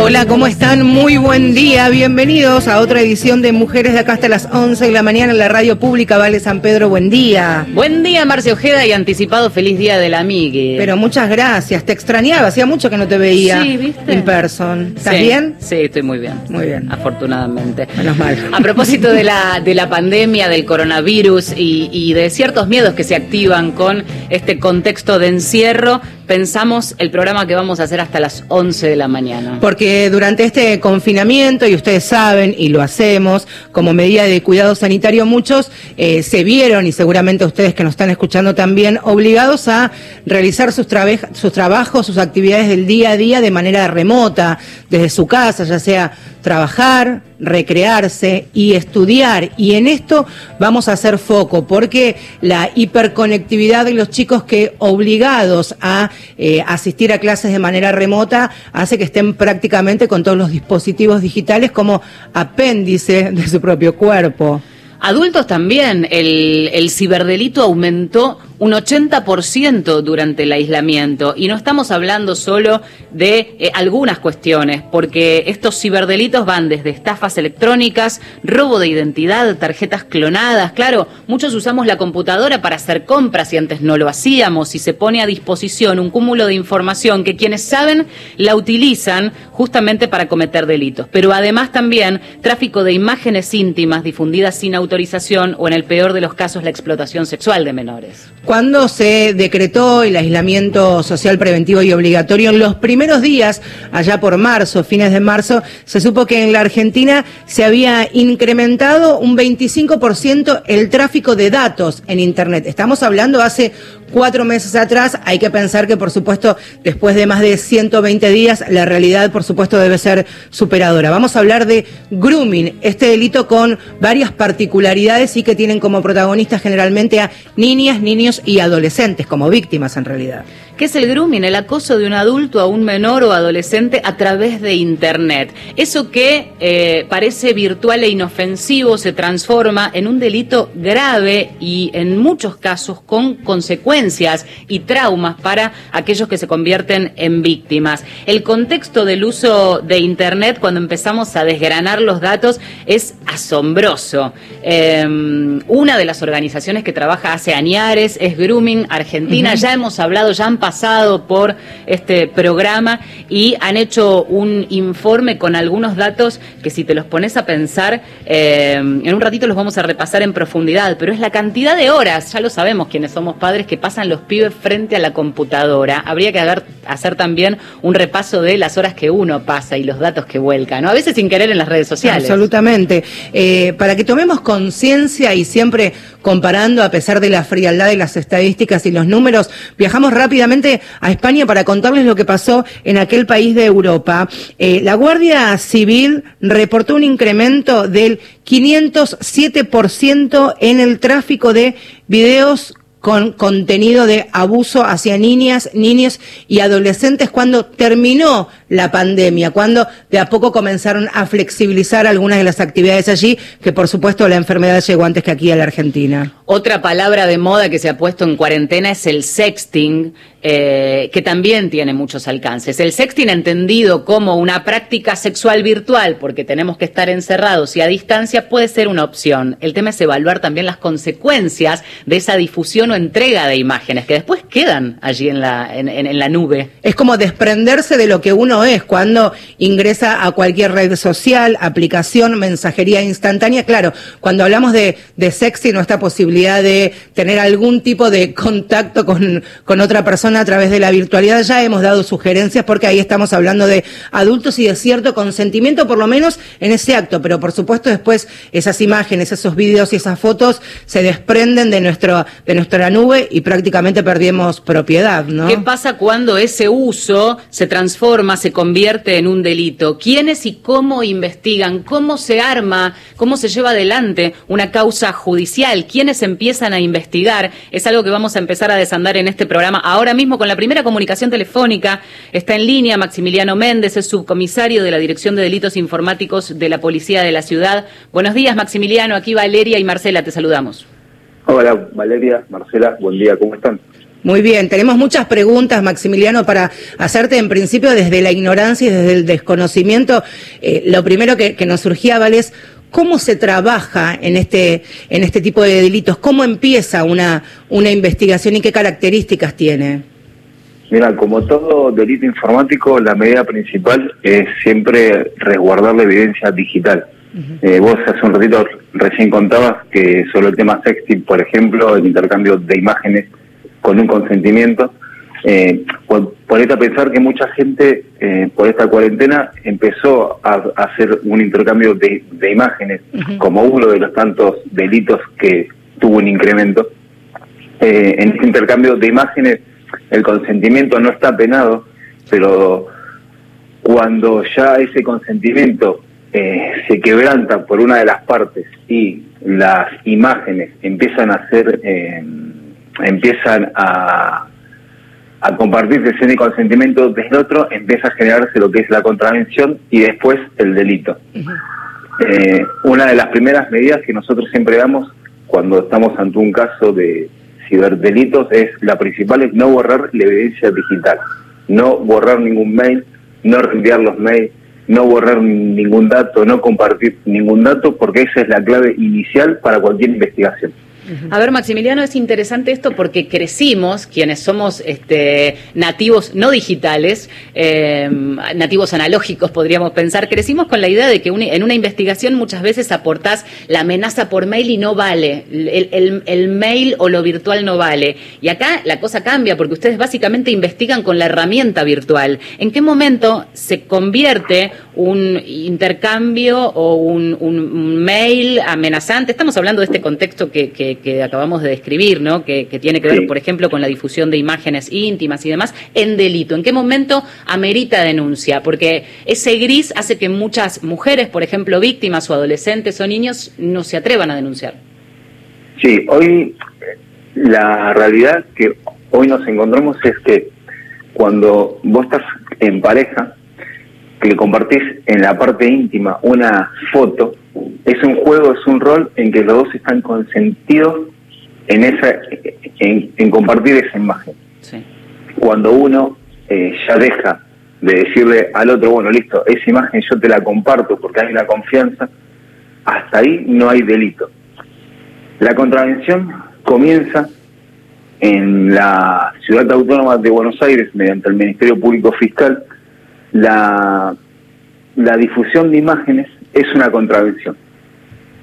Hola, ¿cómo están? Muy buen día. Bienvenidos a otra edición de Mujeres de acá hasta las 11 de la mañana en la radio pública Vale San Pedro. Buen día. Buen día, Marcia Ojeda, y anticipado feliz día de la amiga. Pero muchas gracias. Te extrañaba, hacía mucho que no te veía Sí, ¿viste? en person. ¿Estás Sí, bien? Sí, estoy muy bien. Muy bien. Afortunadamente. Menos mal. A propósito de la, de la pandemia, del coronavirus y, y de ciertos miedos que se activan con este contexto de encierro, pensamos el programa que vamos a hacer hasta las 11 de la mañana. Porque durante este confinamiento, y ustedes saben, y lo hacemos, como medida de cuidado sanitario, muchos eh, se vieron, y seguramente ustedes que nos están escuchando también, obligados a realizar sus, sus trabajos, sus actividades del día a día de manera remota, desde su casa, ya sea trabajar, recrearse y estudiar. Y en esto vamos a hacer foco, porque la hiperconectividad de los chicos que obligados a eh, asistir a clases de manera remota hace que estén prácticamente con todos los dispositivos digitales como apéndice de su propio cuerpo. Adultos también, el, el ciberdelito aumentó un 80% durante el aislamiento. Y no estamos hablando solo de eh, algunas cuestiones, porque estos ciberdelitos van desde estafas electrónicas, robo de identidad, tarjetas clonadas, claro, muchos usamos la computadora para hacer compras y antes no lo hacíamos. Y se pone a disposición un cúmulo de información que quienes saben la utilizan justamente para cometer delitos, pero además también tráfico de imágenes íntimas difundidas sin autorización o en el peor de los casos la explotación sexual de menores. Cuando se decretó el aislamiento social preventivo y obligatorio, en los primeros días, allá por marzo, fines de marzo, se supo que en la Argentina se había incrementado un 25% el tráfico de datos en Internet. Estamos hablando hace cuatro meses atrás. Hay que pensar que, por supuesto, después de más de 120 días, la realidad, por supuesto, debe ser superadora. Vamos a hablar de grooming, este delito con varias particularidades y que tienen como protagonistas generalmente a niñas, niños y adolescentes, como víctimas en realidad. ¿Qué es el grooming? El acoso de un adulto a un menor o adolescente a través de Internet. Eso que eh, parece virtual e inofensivo se transforma en un delito grave y en muchos casos con consecuencias y traumas para aquellos que se convierten en víctimas. El contexto del uso de Internet cuando empezamos a desgranar los datos es asombroso. Eh, una de las organizaciones que trabaja hace añares es Grooming Argentina. Ya hemos hablado, ya han pasado por este programa y han hecho un informe con algunos datos que si te los pones a pensar, eh, en un ratito los vamos a repasar en profundidad, pero es la cantidad de horas, ya lo sabemos quienes somos padres, que pasan los pibes frente a la computadora. Habría que hacer también un repaso de las horas que uno pasa y los datos que vuelca, ¿no? A veces sin querer en las redes sociales. Absolutamente. Eh, para que tomemos conciencia y siempre comparando, a pesar de la frialdad de las estadísticas y los números, viajamos rápidamente a España para contarles lo que pasó en aquel país de Europa. Eh, la Guardia Civil reportó un incremento del 507% en el tráfico de videos con contenido de abuso hacia niñas, niños y adolescentes cuando terminó la pandemia, cuando de a poco comenzaron a flexibilizar algunas de las actividades allí, que por supuesto la enfermedad llegó antes que aquí a la Argentina. Otra palabra de moda que se ha puesto en cuarentena es el sexting, eh, que también tiene muchos alcances. El sexting entendido como una práctica sexual virtual, porque tenemos que estar encerrados y a distancia, puede ser una opción. El tema es evaluar también las consecuencias de esa difusión o entrega de imágenes que después quedan allí en la, en, en- en la nube. Es como desprenderse de lo que uno es cuando ingresa a cualquier red social, aplicación, mensajería instantánea. Claro, cuando hablamos de, o esta posibilidad de tener algún tipo de contacto con, con otra persona a través de la virtualidad, ya hemos dado sugerencias porque ahí estamos hablando de adultos y de cierto consentimiento, por lo menos en ese acto. Pero por supuesto después esas imágenes, esos vídeos y esas fotos se desprenden de, nuestro, de nuestra nube y prácticamente perdimos propiedad, ¿no? ¿Qué pasa cuando ese uso se transforma, se convierte en un delito? ¿Quiénes y cómo investigan? ¿Cómo se arma? ¿Cómo se lleva adelante una causa judicial? ¿Quiénes empiezan a investigar? Es algo que vamos a empezar a desandar en este programa ahora mismo con la primera comunicación telefónica. Está en línea Maximiliano Méndez, es subcomisario de la Dirección de Delitos Informáticos de la Policía de la Ciudad. Buenos días, Maximiliano. Aquí Valeria y Marcela, te saludamos. Hola Valeria, Marcela, buen día, ¿cómo están? Muy bien, tenemos muchas preguntas, Maximiliano, para hacerte en principio desde la ignorancia y desde el desconocimiento. Eh, lo primero que, nos surgía, Val, es cómo se trabaja en este, en este tipo de delitos, cómo empieza una, una investigación y qué características tiene. Mira, como todo delito informático, la medida principal es siempre resguardar la evidencia digital. Eh, vos hace un ratito recién contabas que sobre el tema sexting, por ejemplo, el intercambio de imágenes con un consentimiento, eh, por, a pensar que mucha gente eh, por esta cuarentena empezó a, hacer un intercambio de, imágenes como uno de los tantos delitos que tuvo un incremento. Eh, en este intercambio de imágenes el consentimiento no está penado, pero cuando ya ese consentimiento eh, se quebranta por una de las partes y las imágenes empiezan a ser, eh, empiezan a, a compartirse ese consentimiento del otro, empieza a generarse lo que es la contravención y después el delito. Eh, una de las primeras medidas que nosotros siempre damos cuando estamos ante un caso de, ciberdelitos es la principal es no borrar la evidencia digital, no borrar ningún mail, no reenviar los mails, no borrar ningún dato, no compartir ningún dato, porque esa es la clave inicial para cualquier investigación. A ver, Maximiliano, es interesante esto porque crecimos, quienes somos este, nativos no digitales, em, nativos analógicos, podríamos pensar, crecimos con la idea de que en una investigación muchas veces aportás la amenaza por mail y no vale, el, mail o lo virtual no vale. Y acá la cosa cambia porque ustedes básicamente investigan con la herramienta virtual. ¿En qué momento se convierte un intercambio o un, mail amenazante? Estamos hablando de este contexto que que, acabamos de describir, ¿no? Que, tiene que ver, por ejemplo, con la difusión de imágenes íntimas y demás, en delito. ¿En qué momento amerita denuncia? Porque ese gris hace que muchas mujeres, por ejemplo, víctimas o adolescentes o niños, no se atrevan a denunciar. Sí, hoy la realidad que hoy nos encontramos es que cuando vos estás en pareja, que compartís en la parte íntima una foto, es un juego, es un rol en que los dos están consentidos en esa en, compartir esa imagen. Cuando uno eh, ya deja de decirle al otro, bueno, listo, esa imagen yo te la comparto porque hay una confianza, hasta ahí no hay delito. La contravención comienza en la ciudad autónoma de Buenos Aires mediante el Ministerio Público Fiscal la, la difusión de imágenes es una contravención,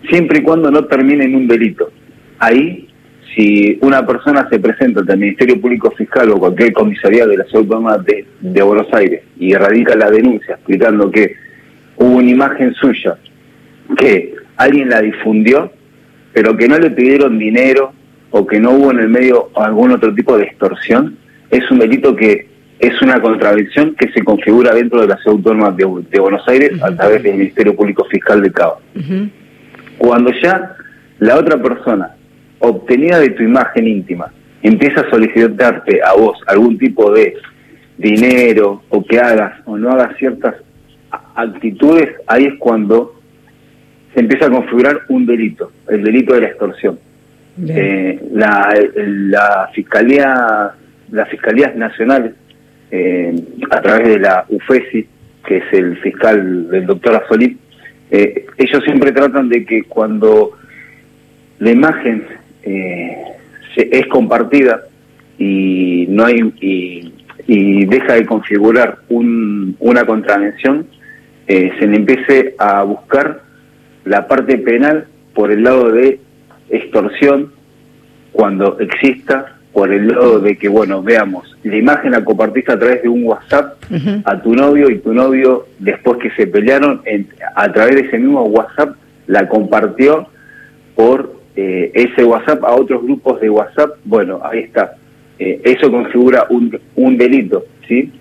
siempre y cuando no termine en un delito. Ahí, si una persona se presenta ante el Ministerio Público Fiscal o cualquier comisaría de la Ciudad de, de Buenos Aires y radica la denuncia explicando que hubo una imagen suya, que alguien la difundió, pero que no le pidieron dinero o que no hubo en el medio algún otro tipo de extorsión, es un delito que es una contradicción que se configura dentro de la ciudad autónoma de, Buenos Aires a través del Ministerio Público Fiscal de Cabo. Cuando ya la otra persona, obtenida de tu imagen íntima, empieza a solicitarte a vos algún tipo de dinero o que hagas o no hagas ciertas actitudes, ahí es cuando se empieza a configurar un delito, el delito de la extorsión. Eh, la, la fiscalía, las fiscalías nacionales eh, a través de la UFESI, que es el fiscal del doctor Azolí, eh, ellos siempre tratan de que cuando la imagen eh, es compartida y no hay y, deja de configurar una contravención, se le empiece a buscar la parte penal por el lado de extorsión cuando exista por el lado de que, bueno, veamos, la imagen la compartiste a través de un WhatsApp a tu novio y tu novio, después que se pelearon, a través de ese mismo WhatsApp, la compartió por eh, ese WhatsApp a otros grupos de WhatsApp. Bueno, ahí está. Eh, eso configura un, un delito, ¿sí?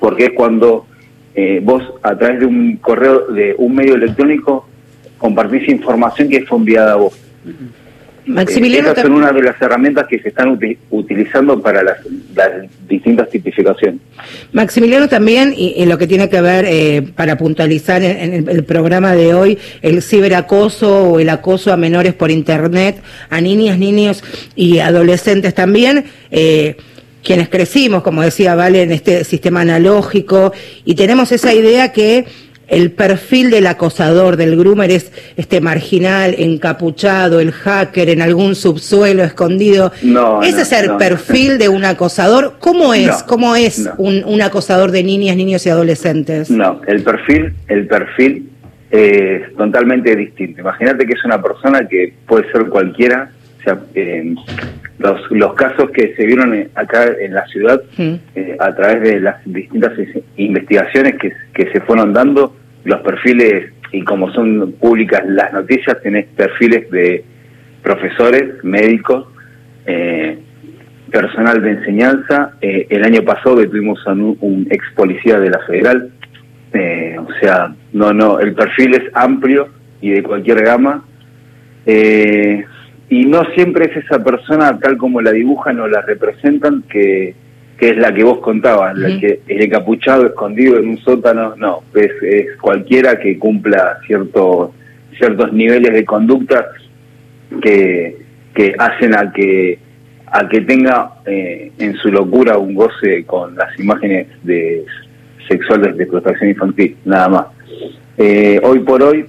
Porque es cuando eh, vos, a través de un correo, de un medio electrónico, compartís información que fue enviada a vos. Maximiliano, Estas son una de las herramientas que se están utilizando para las, distintas tipificaciones. Maximiliano también, y, en lo que tiene que ver, eh, para puntualizar en, el, programa de hoy, el ciberacoso o el acoso a menores por Internet, a niñas, niños y adolescentes también. Eh, quienes crecimos, como decía Vale, en este sistema analógico, y tenemos esa idea que el perfil del acosador, del groomer, es este marginal, encapuchado, el hacker en algún subsuelo escondido. No, ¿Ese es el perfil de un acosador? ¿Cómo es? ¿Cómo es un, acosador de niñas, niños y adolescentes? No, el perfil, el perfil es totalmente distinto. Imagínate que es una persona que puede ser cualquiera, o sea, eh, los, los casos que se vieron acá en la ciudad mm. eh, a través de las distintas investigaciones que, que se fueron dando, los perfiles, y como son públicas las noticias, tenés perfiles de profesores, médicos, eh, personal de enseñanza. Eh, el año pasado detuvimos a un, ex policía de la federal. Eh, o sea, no, no, el perfil es amplio y de cualquier gama. y no siempre es esa persona tal como la dibujan o la representan que que es la que vos contabas, la que el encapuchado escondido en un sótano, no, es, es cualquiera que cumpla ciertos ciertos niveles de conducta que, que hacen a que a que tenga eh, en su locura un goce con las imágenes de sexuales de explotación infantil, nada más. Eh, hoy por hoy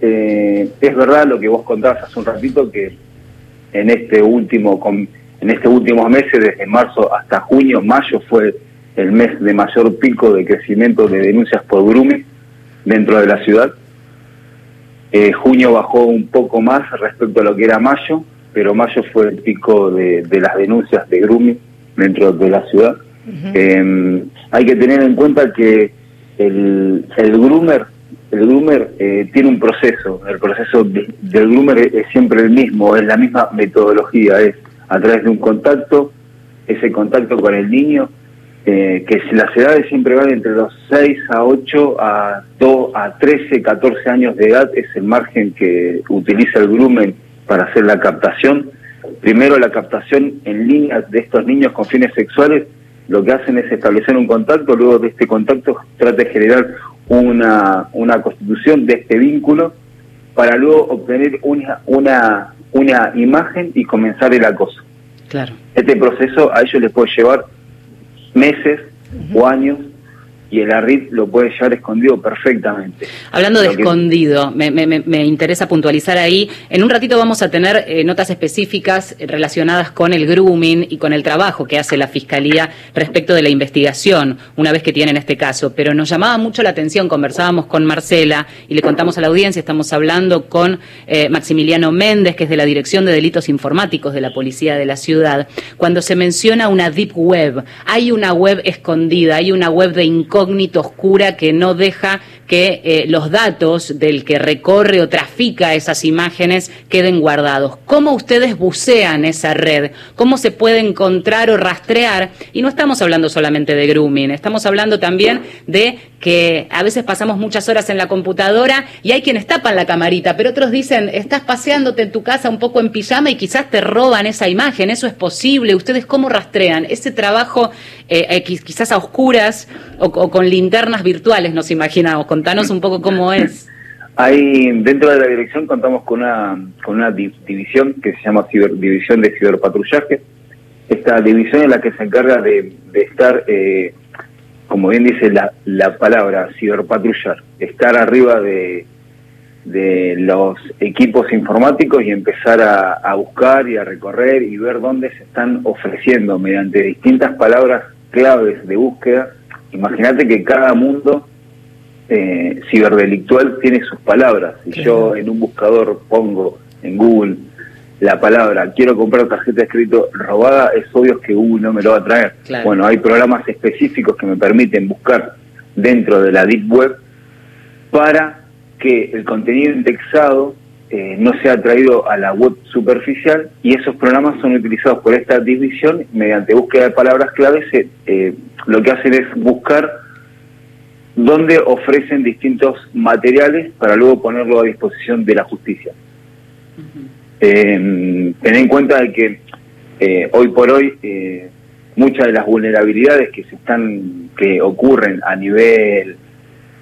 eh, es verdad lo que vos contabas hace un ratito que en este último en estos últimos meses, desde marzo hasta junio, mayo fue el mes de mayor pico de crecimiento de denuncias por grooming dentro de la ciudad. Eh, junio bajó un poco más respecto a lo que era mayo, pero mayo fue el pico de, las denuncias de grooming dentro de la ciudad. Em, hay que tener en cuenta que el, el groomer, el groomer eh, tiene un proceso, el proceso del groomer es siempre el mismo, es la misma metodología, es a través de un contacto, ese contacto con el niño, eh, que las edades siempre van entre los 6 a 8 a, 2, a 13, 14 años de edad, es el margen que utiliza el grumen para hacer la captación. Primero la captación en línea de estos niños con fines sexuales, lo que hacen es establecer un contacto, luego de este contacto trata de generar una, una constitución de este vínculo para luego obtener una, una una imagen y comenzar el acoso. Claro. Este proceso a ellos les puede llevar meses o años y el ARRIT lo puede llevar escondido perfectamente. Hablando de escondido, me, me, interesa puntualizar ahí. En un ratito vamos a tener eh, notas específicas relacionadas con el grooming y con el trabajo que hace la Fiscalía respecto de la investigación, una vez que tienen este caso. Pero nos llamaba mucho la atención, conversábamos con Marcela y le contamos a la audiencia, estamos hablando con eh, Maximiliano Méndez, que es de la Dirección de Delitos Informáticos de la Policía de la Ciudad, cuando se menciona una deep web. Hay una web escondida, hay una web de incógnito oscura que no deja que eh, los datos del que recorre o trafica esas imágenes queden guardados. ¿Cómo ustedes bucean esa red? ¿Cómo se puede encontrar o rastrear? Y no estamos hablando solamente de grooming, estamos hablando también de que a veces pasamos muchas horas en la computadora y hay quienes tapan la camarita, pero otros dicen, estás paseándote en tu casa un poco en pijama y quizás te roban esa imagen, eso es posible. ¿Ustedes cómo rastrean ese trabajo eh, eh, quizás a oscuras o, con linternas virtuales, nos imaginamos? Contanos un poco cómo es. Hay, dentro de la dirección contamos con una, con una división que se llama División de Ciberpatrullaje. Esta división es la que se encarga de, estar... Eh, como bien dice la, la palabra, ciberpatrullar, estar arriba de, de los equipos informáticos y empezar a, buscar y a recorrer y ver dónde se están ofreciendo mediante distintas palabras claves de búsqueda. Imagínate que cada mundo eh, ciberdelictual tiene sus palabras. Si yo en un buscador pongo en Google la palabra quiero comprar tarjeta de crédito robada, es obvio que Google no me lo va a traer. Bueno, hay programas específicos que me permiten buscar dentro de la Deep Web para que el contenido indexado eh, no sea traído a la web superficial y esos programas son utilizados por esta división mediante búsqueda de palabras claves. Eh, lo que hacen es buscar dónde ofrecen distintos materiales para luego ponerlo a disposición de la justicia. Eh, ten en cuenta de que eh, hoy por hoy eh, muchas de las vulnerabilidades que se están que ocurren a nivel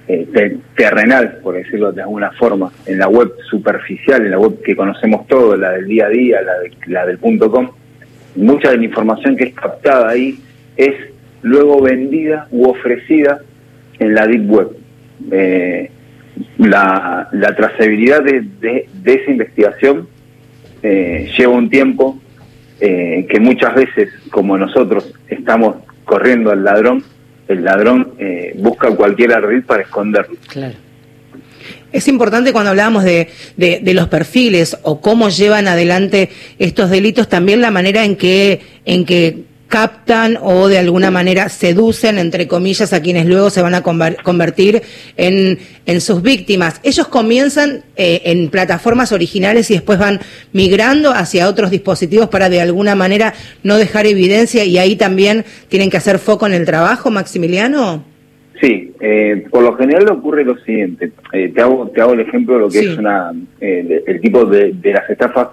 eh, terrenal, por decirlo de alguna forma, en la web superficial, en la web que conocemos todos, la del día a día, la, de, la del punto com, mucha de la información que es captada ahí es luego vendida u ofrecida en la deep web. Eh, la, la, trazabilidad de, de, esa investigación eh, lleva un tiempo eh, que muchas veces, como nosotros estamos corriendo al ladrón, el ladrón eh, busca cualquier ardid para esconderlo. Claro. Es importante cuando hablábamos de, de, de, los perfiles o cómo llevan adelante estos delitos, también la manera en que, en que captan o de alguna manera seducen, entre comillas, a quienes luego se van a convertir en, en sus víctimas. Ellos comienzan eh, en plataformas originales y después van migrando hacia otros dispositivos para de alguna manera no dejar evidencia y ahí también tienen que hacer foco en el trabajo, Maximiliano. Sí, eh, por lo general ocurre lo siguiente. Eh, te, hago, te hago el ejemplo de lo que sí. es una, eh, el tipo de, de, las estafas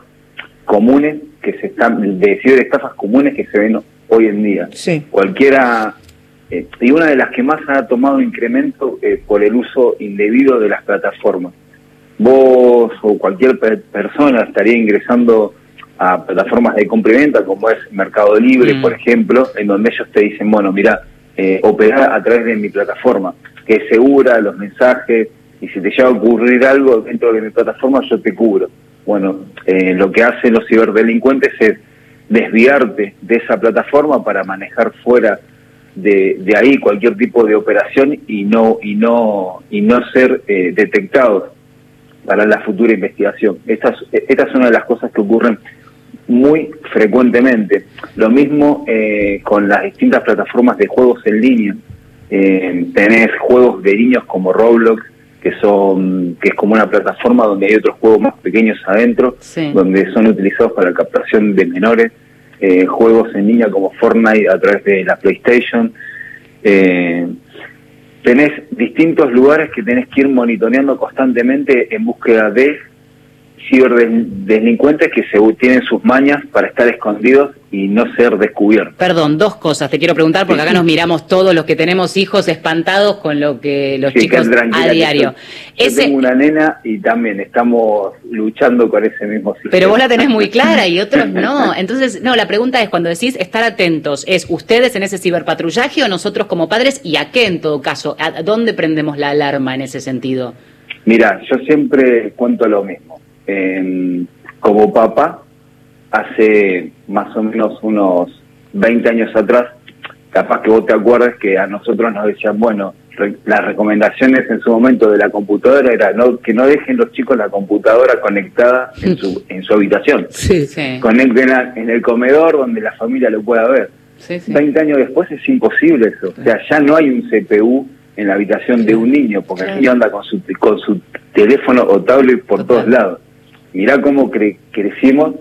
comunes que se están, de ciberestafas comunes que se ven hoy en día. Sí. Cualquiera, eh, y una de las que más ha tomado incremento eh, por el uso indebido de las plataformas. Vos o cualquier per persona estaría ingresando a plataformas de compra y venta, como es Mercado Libre, mm. por ejemplo, en donde ellos te dicen, bueno, mira, eh, operar a través de mi plataforma, que es segura, los mensajes, y si te llega a ocurrir algo dentro de mi plataforma, yo te cubro. Bueno, eh, lo que hacen los ciberdelincuentes es desviarte de esa plataforma para manejar fuera de, de, ahí cualquier tipo de operación y no y no y no ser eh, detectados para la futura investigación. Esta es, es una de las cosas que ocurren muy frecuentemente. Lo mismo eh, con las distintas plataformas de juegos en línea. Eh, tenés juegos de niños como Roblox, que son que es como una plataforma donde hay otros juegos más pequeños adentro, sí. donde son utilizados para captación de menores, eh, juegos en línea como Fortnite a través de la PlayStation. Eh, tenés distintos lugares que tenés que ir monitoreando constantemente en búsqueda de ciberdelincuentes que se tienen sus mañas para estar escondidos y no ser descubiertos. Perdón, dos cosas te quiero preguntar porque acá nos miramos todos los que tenemos hijos espantados con lo que los sí, chicos a diario. Yo, ese... yo tengo una nena y también estamos luchando con ese mismo sistema. Pero vos la tenés muy clara y otros no. Entonces, no, la pregunta es cuando decís estar atentos, ¿es ustedes en ese ciberpatrullaje o nosotros como padres y a qué en todo caso? ¿A dónde prendemos la alarma en ese sentido? Mira, yo siempre cuento lo mismo. Eh, como papá, hace más o menos unos 20 años atrás, capaz que vos te acuerdas que a nosotros nos decían, bueno, re las recomendaciones en su momento de la computadora era no, que no dejen los chicos la computadora conectada en su, en su habitación. Sí, sí. Conecten en el comedor donde la familia lo pueda ver. Sí, sí. 20 años después es imposible eso. O sea, ya no hay un CPU en la habitación de un niño, porque el niño anda con su, con su teléfono o tablet por todos lados. Mirá cómo cre crecimos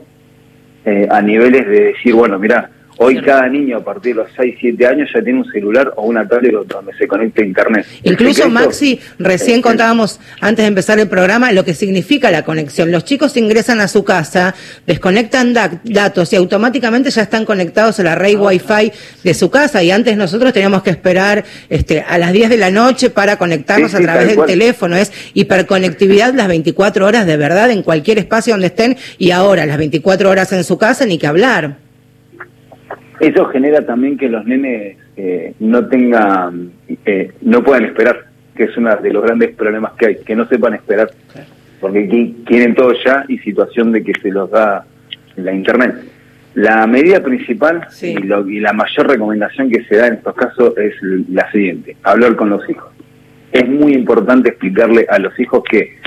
eh, a niveles de decir, bueno, mira, hoy cada niño a partir de los 6, 7 años ya tiene un celular o una tablet donde se conecta a internet. Incluso, secreto, Maxi, recién contábamos antes de empezar el programa lo que significa la conexión. Los chicos ingresan a su casa, desconectan da datos y automáticamente ya están conectados a la red Wi-Fi de su casa. Y antes nosotros teníamos que esperar este, a las 10 de la noche para conectarnos sí, sí, a través del cual. teléfono. Es hiperconectividad las 24 horas de verdad en cualquier espacio donde estén y ahora las 24 horas en su casa ni que hablar. Eso genera también que los nenes eh, no tengan, eh, no puedan esperar, que es uno de los grandes problemas que hay, que no sepan esperar, porque quieren todo ya y situación de que se los da la internet. La medida principal sí. y, lo, y la mayor recomendación que se da en estos casos es la siguiente, hablar con los hijos. Es muy importante explicarle a los hijos que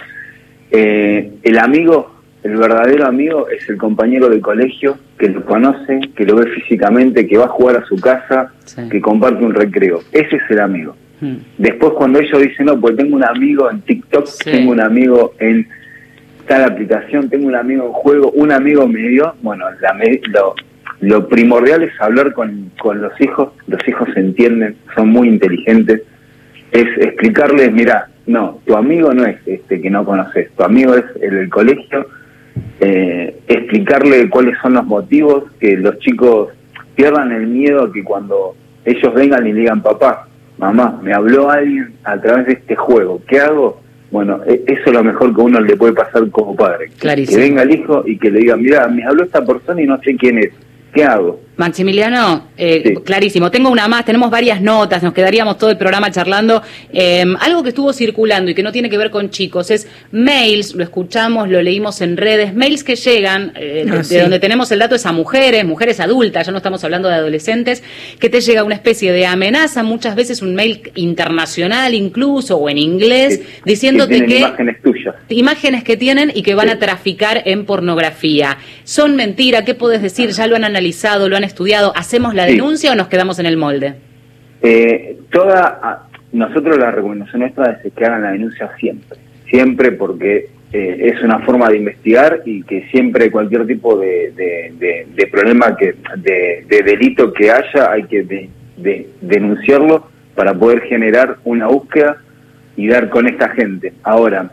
eh, el amigo el verdadero amigo es el compañero de colegio que lo conoce, que lo ve físicamente, que va a jugar a su casa, sí. que comparte un recreo. Ese es el amigo. Hmm. Después cuando ellos dicen, no, pues tengo un amigo en TikTok, sí. tengo un amigo en tal aplicación, tengo un amigo en juego, un amigo me dio, bueno, la, lo, lo primordial es hablar con, con los hijos, los hijos se entienden, son muy inteligentes, es explicarles, mira, no, tu amigo no es este que no conoces, tu amigo es el del colegio, eh, explicarle cuáles son los motivos, que los chicos pierdan el miedo a que cuando ellos vengan y digan, papá, mamá, me habló alguien a través de este juego, ¿qué hago? Bueno, e, eso es lo mejor que uno le puede pasar como padre. Que venga el hijo y que le diga, mira, me habló esta persona y no sé quién es. ¿Qué hago? Maximiliano, eh, clarísimo. Tengo una más, tenemos varias notas, nos quedaríamos todo el programa charlando. Em, algo que estuvo circulando y que no tiene que ver con chicos es mails, lo escuchamos, lo leímos en redes, mails que llegan, eh, ah, de, donde tenemos el dato es a mujeres, mujeres adultas, ya no estamos hablando de adolescentes, que te llega una especie de amenaza, muchas veces un mail internacional incluso o en inglés, diciéndote que, imágenes tuyas. Imágenes que tienen y que van a traficar en pornografía. ¿Son mentira? ¿Qué puedes decir? ¿Ya lo han analizado? lo han estudiado, ¿hacemos la denuncia o nos quedamos en el molde? Eh, toda, nosotros la recomendación nuestra es que hagan la denuncia siempre, siempre porque eh, es una forma de investigar y que siempre cualquier tipo de, problema, que de, delito que haya, hay que denunciarlo para poder generar una búsqueda y dar con esta gente. Ahora,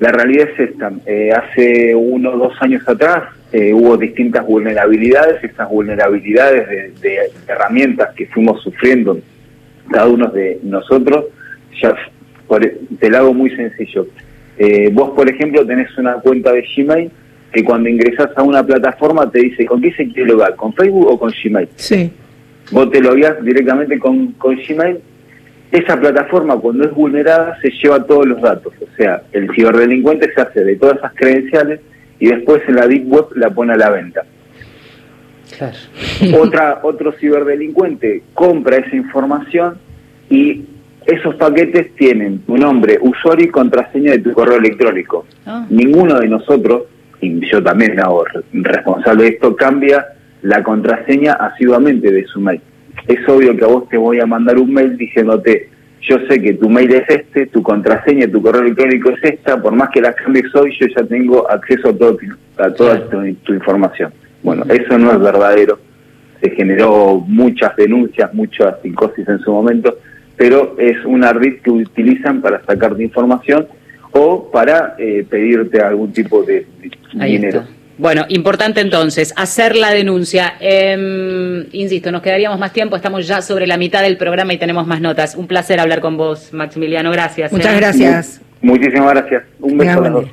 la realidad es esta. Eh, hace uno o dos años atrás eh, hubo distintas vulnerabilidades, esas vulnerabilidades de, herramientas que fuimos sufriendo cada uno de nosotros, ya por, te lo hago muy sencillo. Eh, vos, por ejemplo, tenés una cuenta de Gmail que cuando ingresás a una plataforma te dice, ¿con qué se quiere logar? ¿Con Facebook o con Gmail? Sí. Vos te logueás directamente con, con Gmail. Esa plataforma, cuando es vulnerada, se lleva todos los datos. O sea, el ciberdelincuente se hace de todas esas credenciales y después en la Deep Web la pone a la venta. Otra, otro ciberdelincuente compra esa información y esos paquetes tienen tu nombre, usuario y contraseña de tu correo electrónico. Ah. Ninguno de nosotros, y yo también hago responsable de esto, cambia la contraseña asiduamente de su mail. Es obvio que a vos te voy a mandar un mail diciéndote yo sé que tu mail es este, tu contraseña, tu correo electrónico es esta, por más que la cambies hoy, yo ya tengo acceso a, todo, a toda tu, información. Bueno, eso no es verdadero. Se generó muchas denuncias, muchas psicosis en su momento, pero es una red que utilizan para sacarte información o para eh, pedirte algún tipo de, dinero. Bueno, importante entonces, hacer la denuncia. Em, insisto, nos quedaríamos más tiempo, estamos ya sobre la mitad del programa y tenemos más notas. Un placer hablar con vos, Maximiliano, gracias. Muchas ¿eh? gracias. muchísimas gracias. Un beso a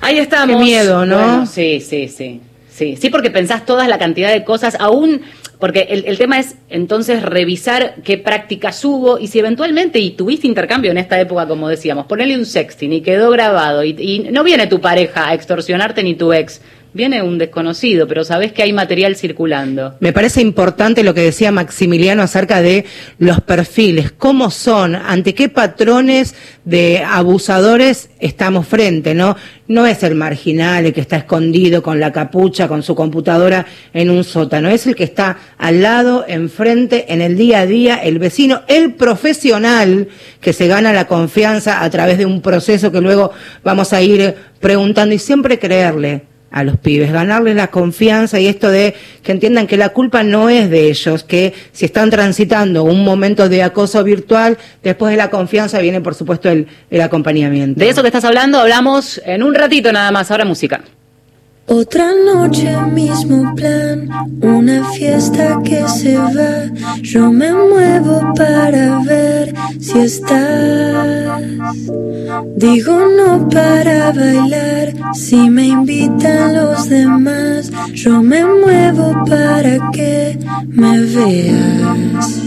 Ahí estamos. Qué miedo, ¿no? sí, sí, sí. Sí, sí, porque pensás toda la cantidad de cosas, aún porque el, tema es entonces revisar qué prácticas hubo y si eventualmente, y tuviste intercambio en esta época, como decíamos, ponerle un sexting y quedó grabado y no viene tu pareja a extorsionarte ni tu ex, viene un desconocido, pero sabes que hay material circulando. Me parece importante lo que decía Maximiliano acerca de los perfiles, cómo son, ante qué patrones de abusadores estamos frente, ¿no? No es el marginal, el que está escondido con la capucha, con su computadora en un sótano, es el que está al lado, enfrente, en el día a día, el vecino, el profesional que se gana la confianza a través de un proceso que luego vamos a ir preguntando y siempre creerle a los pibes, ganarles la confianza y esto de que entiendan que la culpa no es de ellos, que si están transitando un momento de acoso virtual, después de la confianza viene por supuesto el, el acompañamiento. De eso que estás hablando hablamos en un ratito nada más, ahora música. Otra noche, mismo plan, una fiesta que se va. Yo me muevo para ver si estás. Digo no para bailar, si me invitan los demás. Yo me muevo para que me veas.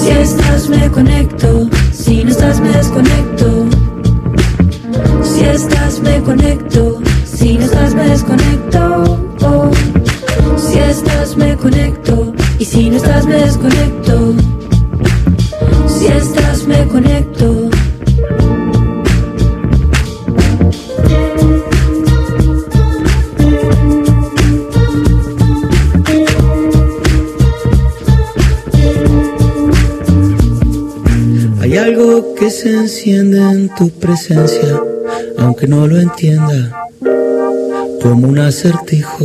Si estás me conecto, si no estás me desconecto. Si estás me conecto. Si no estás me desconecto, si estás me conecto. Y si no estás me desconecto, si estás me conecto. Hay algo que se enciende en tu presencia, aunque no lo entienda como un acertijo.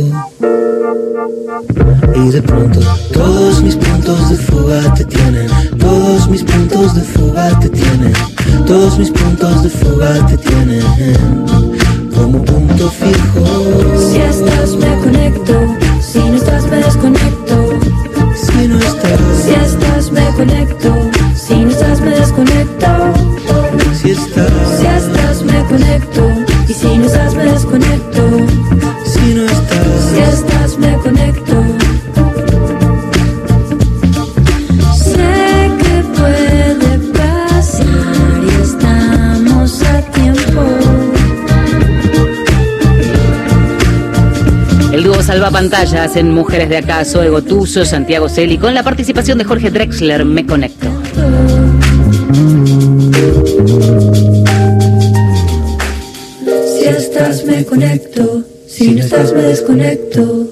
Y de pronto todos mis puntos de fuga te tienen, todos mis puntos de fuga te tienen, todos mis puntos de fuga te tienen. como punto fijo. Si estás me conecto, si no estás me desconecto. Si no estás, Si estás me conecto, si no estás me desconecto. si estás, Si estás me conecto, y si no estás me desconecto. si no Si estás. estás me conecto. Sé que puede pasar y estamos a tiempo. El dúo Salva Pantallas en Mujeres de Acá, Zoe Gotuso, Santiago Celi, con la participación de Jorge Drexler, Me Conecto. Estás me conecto, si no estás me desconecto.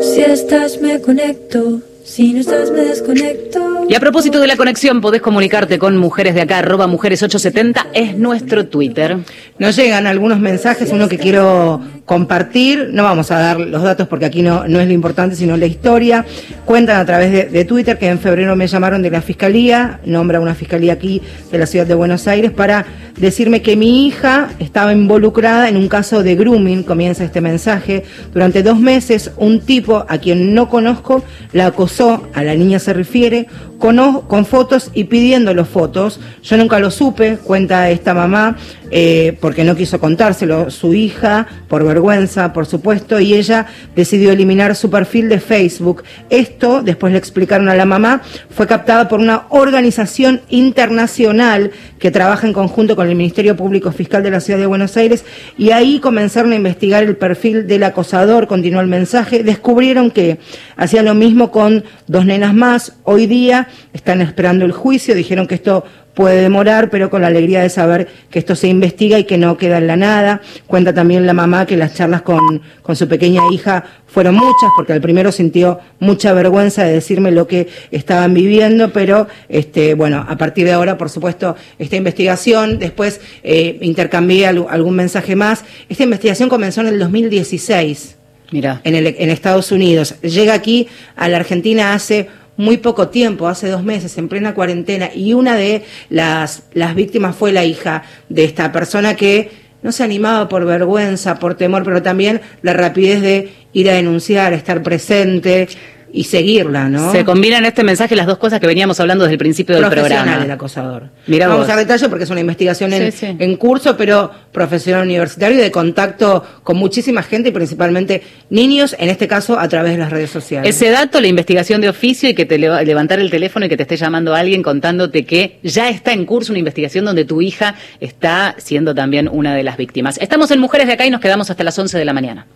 Si estás me conecto, si no estás me desconecto. Y a propósito de la conexión, podés comunicarte con Mujeres de Acá, arroba mujeres870, es nuestro Twitter. Nos llegan algunos mensajes, uno que quiero compartir, no vamos a dar los datos porque aquí no, no es lo importante, sino la historia. Cuentan a través de, Twitter que en febrero me llamaron de la Fiscalía, nombra una Fiscalía aquí de la ciudad de Buenos Aires, para decirme que mi hija estaba involucrada en un caso de grooming, comienza este mensaje. Durante dos meses, un tipo a quien no conozco la acosó, a la niña se refiere, con, con fotos y pidiendo los fotos. Yo nunca lo supe, cuenta esta mamá, eh, porque no quiso contárselo su hija, por vergüenza, por supuesto, y ella decidió eliminar su perfil de Facebook. Esto, después le explicaron a la mamá, fue captada por una organización internacional que trabaja en conjunto con el Ministerio Público Fiscal de la Ciudad de Buenos Aires, y ahí comenzaron a investigar el perfil del acosador, continuó el mensaje, descubrieron que hacía lo mismo con dos nenas más, hoy día están esperando el juicio, dijeron que esto puede demorar, pero con la alegría de saber que esto se investiga y que no queda en la nada. Cuenta también la mamá que las charlas con, con su pequeña hija fueron muchas, porque al primero sintió mucha vergüenza de decirme lo que estaban viviendo, pero este, bueno, a partir de ahora, por supuesto, esta investigación, después eh, intercambié al- algún mensaje más. Esta investigación comenzó en el 2016 Mira. en, el- en Estados Unidos. Llega aquí a la Argentina hace muy poco tiempo, hace dos meses, en plena cuarentena, y una de las, las víctimas fue la hija de esta persona que no se animaba por vergüenza, por temor, pero también la rapidez de ir a denunciar, estar presente y seguirla, ¿no? Se combinan en este mensaje las dos cosas que veníamos hablando desde el principio del programa. el acosador. Mirá Vamos vos. a detalle porque es una investigación en, Sí, sí. en curso, pero profesional universitario y de contacto con muchísima gente y principalmente niños, en este caso a través de las redes sociales. Ese dato, la investigación de oficio y que te leva- levantar el teléfono y que te esté llamando alguien contándote que ya está en curso una investigación donde tu hija está siendo también una de las víctimas. Estamos en Mujeres de Acá y nos quedamos hasta las 11 de la mañana.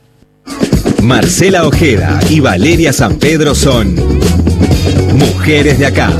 Marcela Ojeda y Valeria San Pedro son Mujeres de Acá.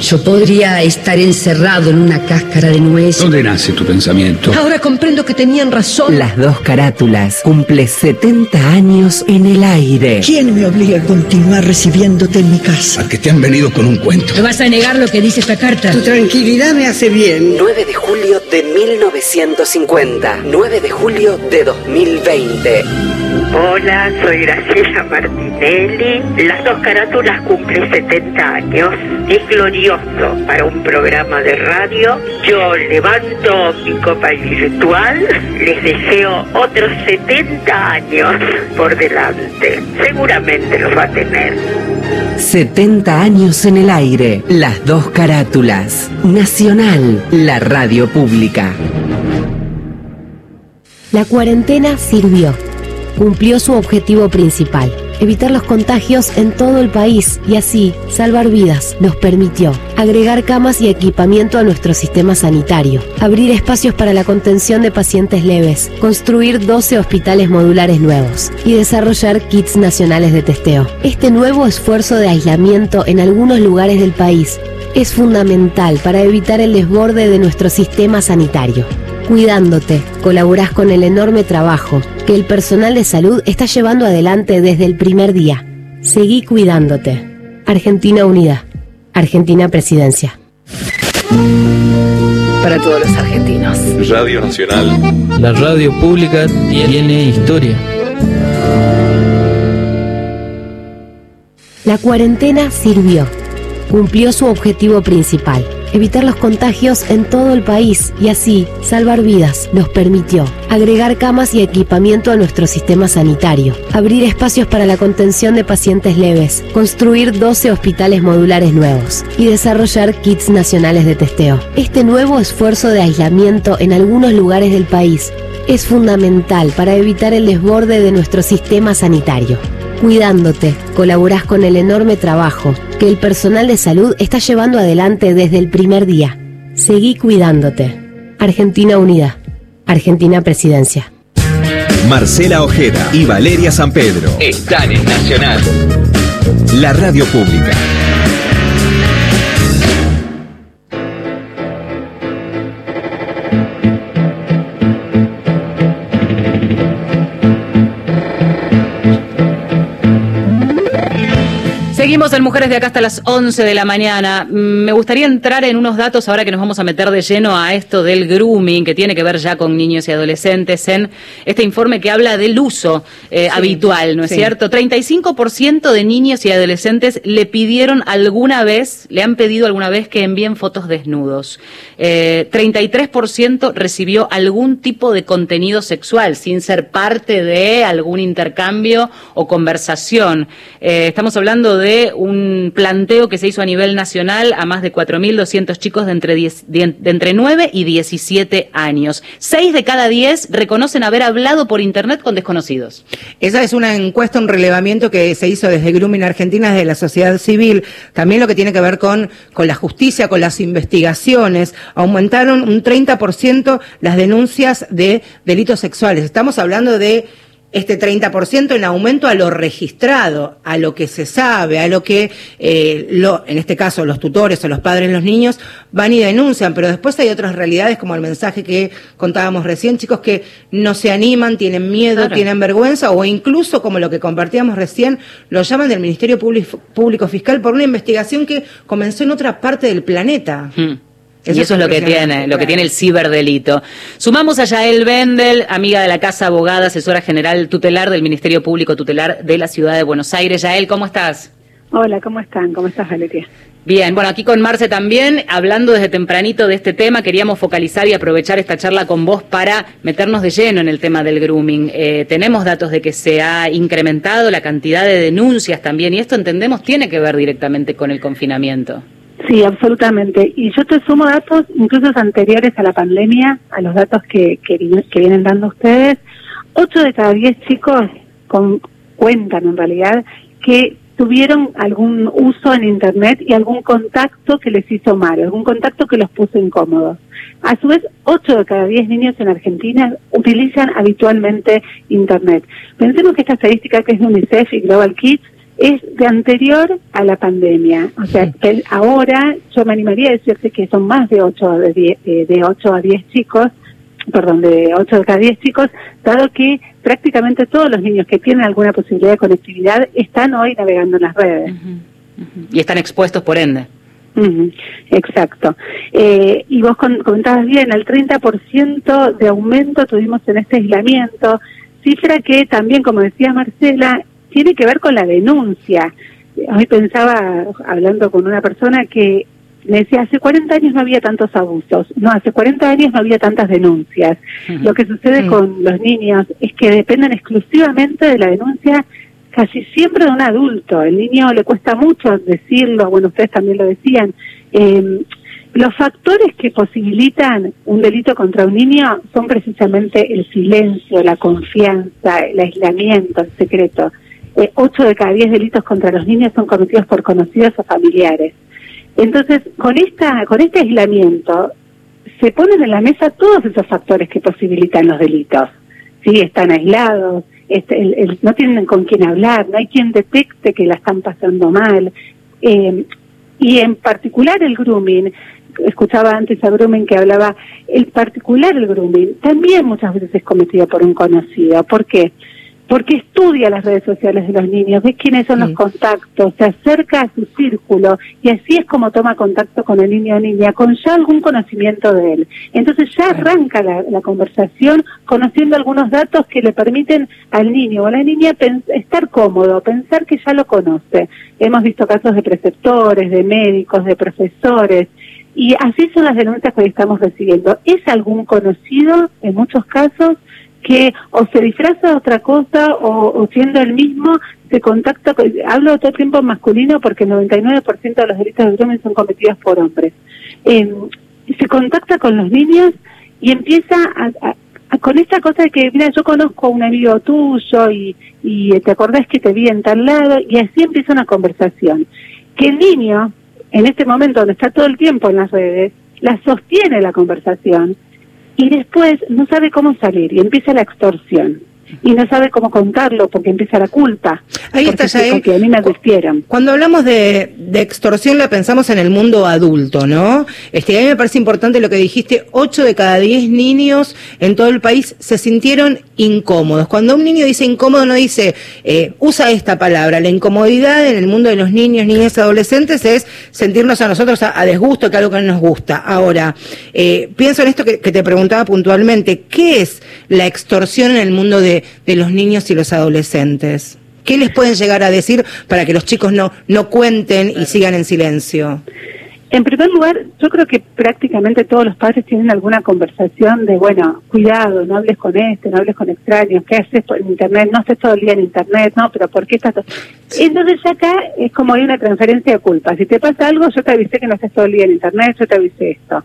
Yo podría estar encerrado en una cáscara de nuez. ¿Dónde nace tu pensamiento? Ahora comprendo que tenían razón. Las dos carátulas cumple 70 años en el aire. ¿Quién me obliga a continuar recibiéndote en mi casa? A que te han venido con un cuento. ¿Me vas a negar lo que dice esta carta? Tu tranquilidad me hace bien. 9 de julio de 1950. 9 de julio de 2020. Hola, soy Graciela Martinelli. Las dos carátulas cumplen 70 años. Es glorioso para un programa de radio. Yo levanto mi copa virtual. Les deseo otros 70 años por delante. Seguramente los va a tener. 70 años en el aire. Las dos carátulas. Nacional, la radio pública. La cuarentena sirvió. Cumplió su objetivo principal, evitar los contagios en todo el país y así salvar vidas. Nos permitió agregar camas y equipamiento a nuestro sistema sanitario, abrir espacios para la contención de pacientes leves, construir 12 hospitales modulares nuevos y desarrollar kits nacionales de testeo. Este nuevo esfuerzo de aislamiento en algunos lugares del país es fundamental para evitar el desborde de nuestro sistema sanitario. Cuidándote, colaborás con el enorme trabajo que el personal de salud está llevando adelante desde el primer día. Seguí cuidándote. Argentina Unida. Argentina Presidencia. Para todos los argentinos. Radio Nacional. La radio pública tiene historia. La cuarentena sirvió. Cumplió su objetivo principal, evitar los contagios en todo el país y así salvar vidas nos permitió agregar camas y equipamiento a nuestro sistema sanitario, abrir espacios para la contención de pacientes leves, construir 12 hospitales modulares nuevos y desarrollar kits nacionales de testeo. Este nuevo esfuerzo de aislamiento en algunos lugares del país es fundamental para evitar el desborde de nuestro sistema sanitario. Cuidándote, colaborás con el enorme trabajo que el personal de salud está llevando adelante desde el primer día. Seguí cuidándote. Argentina Unida. Argentina Presidencia. Marcela Ojeda y Valeria San Pedro están en Nacional, la radio pública. Seguimos en Mujeres de acá hasta las 11 de la mañana. Mm, Me gustaría entrar en unos datos ahora que nos vamos a meter de lleno a esto del grooming, que tiene que ver ya con niños y adolescentes, en este informe que habla del uso eh, habitual, ¿no es sí. cierto? 35% de niños y adolescentes le pidieron alguna vez, le han pedido alguna vez que envíen fotos desnudos. Eh, 33% recibió algún tipo de contenido sexual sin ser parte de algún intercambio o conversación. Eh, estamos hablando de un planteo que se hizo a nivel nacional a más de 4.200 chicos de entre, 10 de, de entre 9 y 17 años. 6 de cada 10 reconocen haber hablado por Internet con desconocidos. Esa es una encuesta, un relevamiento que se hizo desde Grooming Argentina, desde la sociedad civil. También lo que tiene que ver con, con la justicia, con las investigaciones. Aumentaron un 30% las denuncias de delitos sexuales. Estamos hablando de este 30% en aumento a lo registrado, a lo que se sabe, a lo que, eh, lo, en este caso, los tutores o los padres de los niños van y denuncian, pero después hay otras realidades como el mensaje que contábamos recién, chicos que no se animan, tienen miedo, Claro. tienen vergüenza o incluso, como lo que compartíamos recién, lo llaman del Ministerio Público Fiscal por una investigación que comenzó en otra parte del planeta. Y eso es lo que tiene, lo que tiene el ciberdelito. Sumamos a Yael Bendel, amiga de la Casa Abogada, asesora general tutelar del Ministerio Público Tutelar de la Ciudad de Buenos Aires. Yael, ¿cómo estás? Hola, ¿cómo están? ¿Cómo estás, Valeria? Bien, bueno, aquí con Marce también, hablando desde tempranito de este tema, queríamos focalizar y aprovechar esta charla con vos para meternos de lleno en el tema del grooming. Eh, tenemos datos de que se ha incrementado la cantidad de denuncias también, y esto entendemos tiene que ver directamente con el confinamiento. Sí, absolutamente. Y yo te sumo datos incluso anteriores a la pandemia, a los datos que, que, vi- que vienen dando ustedes. Ocho de cada diez chicos cuentan en realidad que tuvieron algún uso en Internet y algún contacto que les hizo mal, algún contacto que los puso incómodos. A su vez, ocho de cada diez niños en Argentina utilizan habitualmente Internet. Pensemos que esta estadística que es de UNICEF y Global Kids es de anterior a la pandemia. O sea, ahora yo me animaría a decirte que son más de 8 de, 10, eh, de 8 a 10 chicos, perdón, de 8 de cada 10 chicos, dado que prácticamente todos los niños que tienen alguna posibilidad de conectividad están hoy navegando en las redes. Y están expuestos por ende. Exacto. Eh, y vos comentabas bien, el 30% de aumento tuvimos en este aislamiento, cifra que también, como decía Marcela, tiene que ver con la denuncia. Hoy pensaba, hablando con una persona, que me decía, hace 40 años no había tantos abusos, no, hace 40 años no había tantas denuncias. Lo que sucede con los niños es que dependen exclusivamente de la denuncia casi siempre de un adulto. El niño le cuesta mucho decirlo, bueno, ustedes también lo decían. Eh, los factores que posibilitan un delito contra un niño son precisamente el silencio, la confianza, el aislamiento, el secreto. Eh, ocho de cada diez delitos contra los niños son cometidos por conocidos o familiares. Entonces, con esta, con este aislamiento, se ponen en la mesa todos esos factores que posibilitan los delitos. Sí, están aislados, este, no tienen con quién hablar, no hay quien detecte que la están pasando mal. Eh, y en particular el grooming, escuchaba antes a grooming que hablaba, el particular el grooming también muchas veces es cometido por un conocido. ¿Por qué? Estudia las redes sociales de los niños, ve quiénes son los contactos, se acerca a su círculo y así es como toma contacto con el niño o niña, con ya algún conocimiento de él. Entonces ya arranca la, la conversación conociendo algunos datos que le permiten al niño o a la niña estar cómodo, pensar que ya lo conoce. Hemos visto casos de preceptores, de médicos, de profesores, y así son las denuncias que hoy estamos recibiendo. ¿Es algún conocido, en muchos casos, que o se disfraza de otra cosa o, siendo el mismo se contacta, con- hablo todo el tiempo masculino porque el 99% de los delitos de grooming son cometidos por hombres. Eh, se contacta con los niños y empieza a, con esta cosa de que, mira, yo conozco a un amigo tuyo y, y te acordás que te vi en tal lado y así empieza una conversación. Que el niño, en este momento donde está todo el tiempo en las redes, la sostiene la conversación y después no sabe cómo salir y empieza la extorsión y no sabe cómo contarlo porque empieza la culpa. Ahí porque está, sí, Yael. porque a mí me advirtieron. Cuando hablamos de, de extorsión la pensamos en el mundo adulto, ¿no? Este, a mí me parece importante lo que dijiste, 8 de cada 10 niños en todo el país se sintieron incómodos. Cuando un niño dice incómodo no dice, eh, usa esta palabra, la incomodidad en el mundo de los niños, niñas, adolescentes es sentirnos a nosotros a, a desgusto, que algo que no nos gusta. Ahora, eh, pienso en esto que, que te preguntaba puntualmente, ¿qué es la extorsión en el mundo de, de los niños y los adolescentes? ¿Qué les pueden llegar a decir para que los chicos no, no cuenten y sigan en silencio? En primer lugar, yo creo que prácticamente todos los padres tienen alguna conversación de, bueno, cuidado, no hables con este, no hables con extraños, ¿qué haces por internet? No estés todo el día en internet, ¿no? Pero ¿por qué estás...? to-? Entonces acá es como hay una transferencia de culpa. Si te pasa algo, yo te avisé que no estés todo el día en internet, yo te avisé esto.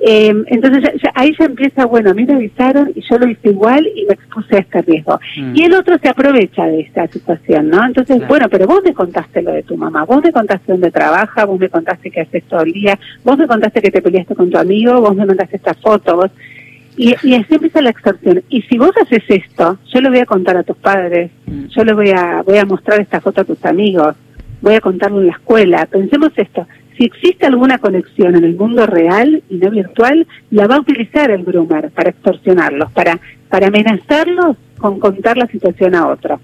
Eh, entonces ya- ya- ahí ya empieza, bueno, a mí me avisaron y yo lo hice igual y me expuse a este riesgo. Mm. Y el otro se aprovecha de esta situación, ¿no? Entonces, Claro. bueno, pero vos me contaste lo de tu mamá, vos me contaste dónde trabaja, vos me contaste que haces todo el día, vos me contaste que te peleaste con tu amigo, vos me mandaste esta foto, vos... Y, y así empieza la extorsión. Y si vos haces esto, yo le voy a contar a tus padres, yo le voy a, voy a mostrar esta foto a tus amigos, voy a contarlo en la escuela. Pensemos esto, si existe alguna conexión en el mundo real y no virtual, la va a utilizar el groomer para extorsionarlos, para, para amenazarlos con contar la situación a otro.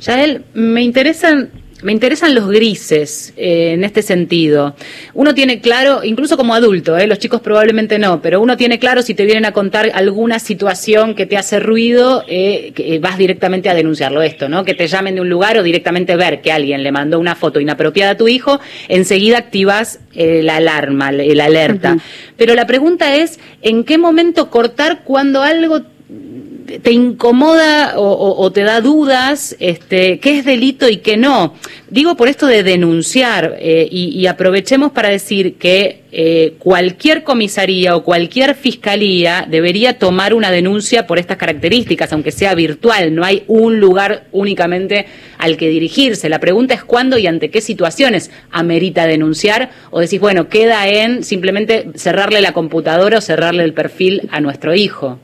Yael, me interesan, me interesan los grises eh, en este sentido. Uno tiene claro, incluso como adulto, eh, los chicos probablemente no, pero uno tiene claro si te vienen a contar alguna situación que te hace ruido, eh, que eh, vas directamente a denunciarlo esto, ¿no? Que te llamen de un lugar o directamente ver que alguien le mandó una foto inapropiada a tu hijo, enseguida activas eh, la alarma, el alerta. Pero la pregunta es, ¿en qué momento cortar cuando algo te incomoda o, te da dudas este, qué es delito y qué no. Digo por esto de denunciar eh, y, y aprovechemos para decir que eh, cualquier comisaría o cualquier fiscalía debería tomar una denuncia por estas características, aunque sea virtual. No hay un lugar únicamente al que dirigirse. La pregunta es cuándo y ante qué situaciones amerita denunciar o decís, bueno, queda en simplemente cerrarle la computadora o cerrarle el perfil a nuestro hijo.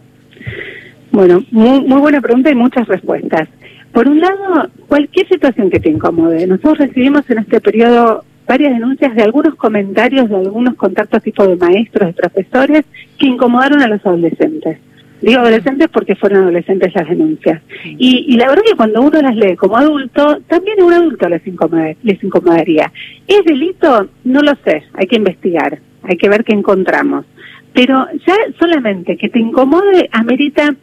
Bueno, muy, muy buena pregunta y muchas respuestas. Por un lado, cualquier situación que te incomode. Nosotros recibimos en este periodo varias denuncias de algunos comentarios, de algunos contactos tipo de maestros, de profesores, que incomodaron a los adolescentes. Digo adolescentes porque fueron adolescentes las denuncias. Y, y la verdad que cuando uno las lee como adulto, también a un adulto les, incomoda- les incomodaría. ¿Es delito? No lo sé, hay que investigar, hay que ver qué encontramos. Pero ya solamente que te incomode amerita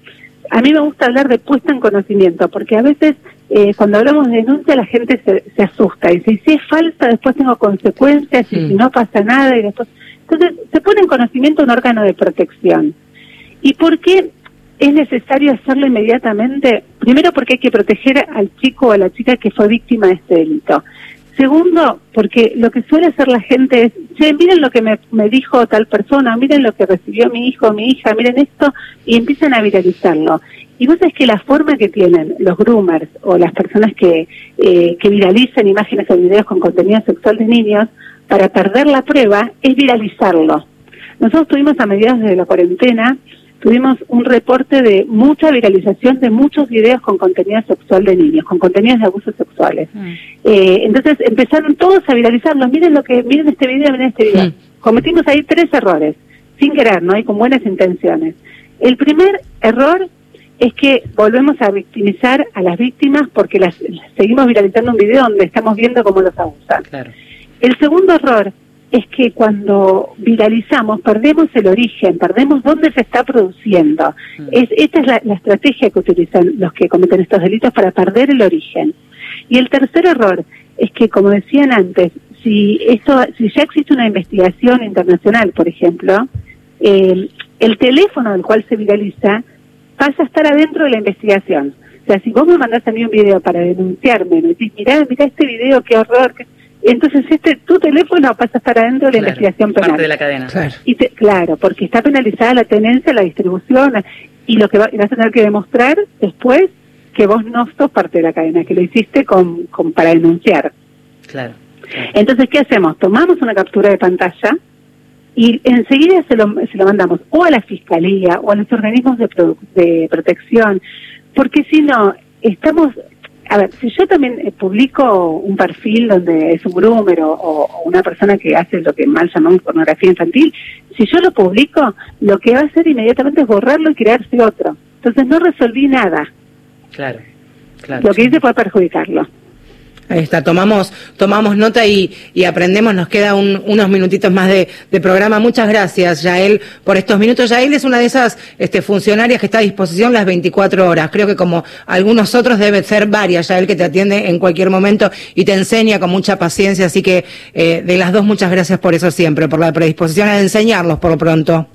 a mí me gusta hablar de puesta en conocimiento, porque a veces eh, cuando hablamos de denuncia la gente se, se asusta y dice, si es falsa, después tengo consecuencias y si no pasa nada. y después Entonces se pone en conocimiento un órgano de protección. ¿Y por qué es necesario hacerlo inmediatamente? Primero porque hay que proteger al chico o a la chica que fue víctima de este delito. Segundo, porque lo que suele hacer la gente es, che, miren lo que me, me dijo tal persona, miren lo que recibió mi hijo, mi hija, miren esto, y empiezan a viralizarlo. Y vos sabés que la forma que tienen los groomers o las personas que, eh, que viralizan imágenes o videos con contenido sexual de niños, para perder la prueba, es viralizarlo. Nosotros tuvimos a mediados de la cuarentena, tuvimos un reporte de mucha viralización de muchos videos con contenido sexual de niños, con contenidos de abusos sexuales. Eh, entonces empezaron todos a viralizarlos. Miren lo que, miren este video, miren este video. Cometimos ahí tres errores, sin querer, ¿no? Y con buenas intenciones. El primer error es que volvemos a victimizar a las víctimas porque las, las seguimos viralizando un video donde estamos viendo cómo los abusan. El segundo error es que cuando viralizamos perdemos el origen, perdemos dónde se está produciendo. Es, esta es la, la estrategia que utilizan los que cometen estos delitos para perder el origen. Y el tercer error es que, como decían antes, si esto, si ya existe una investigación internacional, por ejemplo, el, el teléfono del cual se viraliza pasa a estar adentro de la investigación. O sea, si vos me mandás a mí un video para denunciarme, me decís, mirá, mirá este video, qué horror, qué-". Entonces este tu teléfono pasa a estar adentro de la Claro, investigación penal. Parte de la cadena. Y te- claro, porque está penalizada la tenencia, la distribución, y lo que va- y vas a tener que demostrar después que vos no sos parte de la cadena, que lo hiciste con, con para denunciar. Claro. Entonces, ¿qué hacemos? Tomamos una captura de pantalla y enseguida se lo, se lo mandamos o a la fiscalía o a los organismos de, de protección, porque si no, estamos... A ver, si yo también eh, publico un perfil donde es un groomer o, o- o una persona que hace lo que mal llamamos pornografía infantil, si yo lo publico, lo que va a hacer inmediatamente es borrarlo y crearse otro. Entonces no resolví nada. Claro. claro. Lo que hice fue perjudicarlo. Ahí está, tomamos, tomamos nota y, y aprendemos, nos queda un- unos minutitos más de, de programa. Muchas gracias, Yael, por estos minutos. Yael es una de esas este, funcionarias que está a disposición las 24 horas. Creo que como algunos otros debe ser varias, Yael, que te atiende en cualquier momento y te enseña con mucha paciencia. Así que eh, de las dos, muchas gracias por eso siempre, por la predisposición a enseñarlos por lo pronto.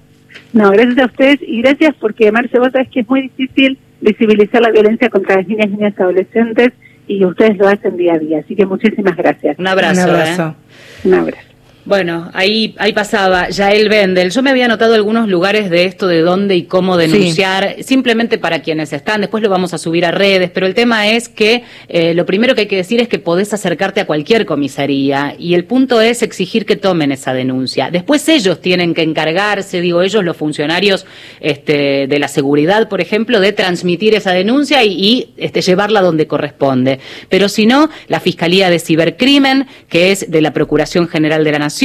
No, gracias a ustedes y gracias porque, Marce, vos sabés que es muy difícil visibilizar la violencia contra las niñas, niñas y adolescentes y ustedes lo hacen día a día. Así que muchísimas gracias. Un abrazo. Un abrazo. ¿eh? Un abrazo. Bueno, ahí, ahí pasaba Yael Bendel. Yo me había anotado algunos lugares de esto de dónde y cómo denunciar, simplemente para quienes están. Después lo vamos a subir a redes, pero el tema es que eh, lo primero que hay que decir es que podés acercarte a cualquier comisaría y el punto es exigir que tomen esa denuncia. Después ellos tienen que encargarse, digo ellos, los funcionarios este, de la seguridad, por ejemplo, de transmitir esa denuncia y, y, este, llevarla donde corresponde. Pero si no, la Fiscalía de Cibercrimen, que es de la Procuración General de la Nación,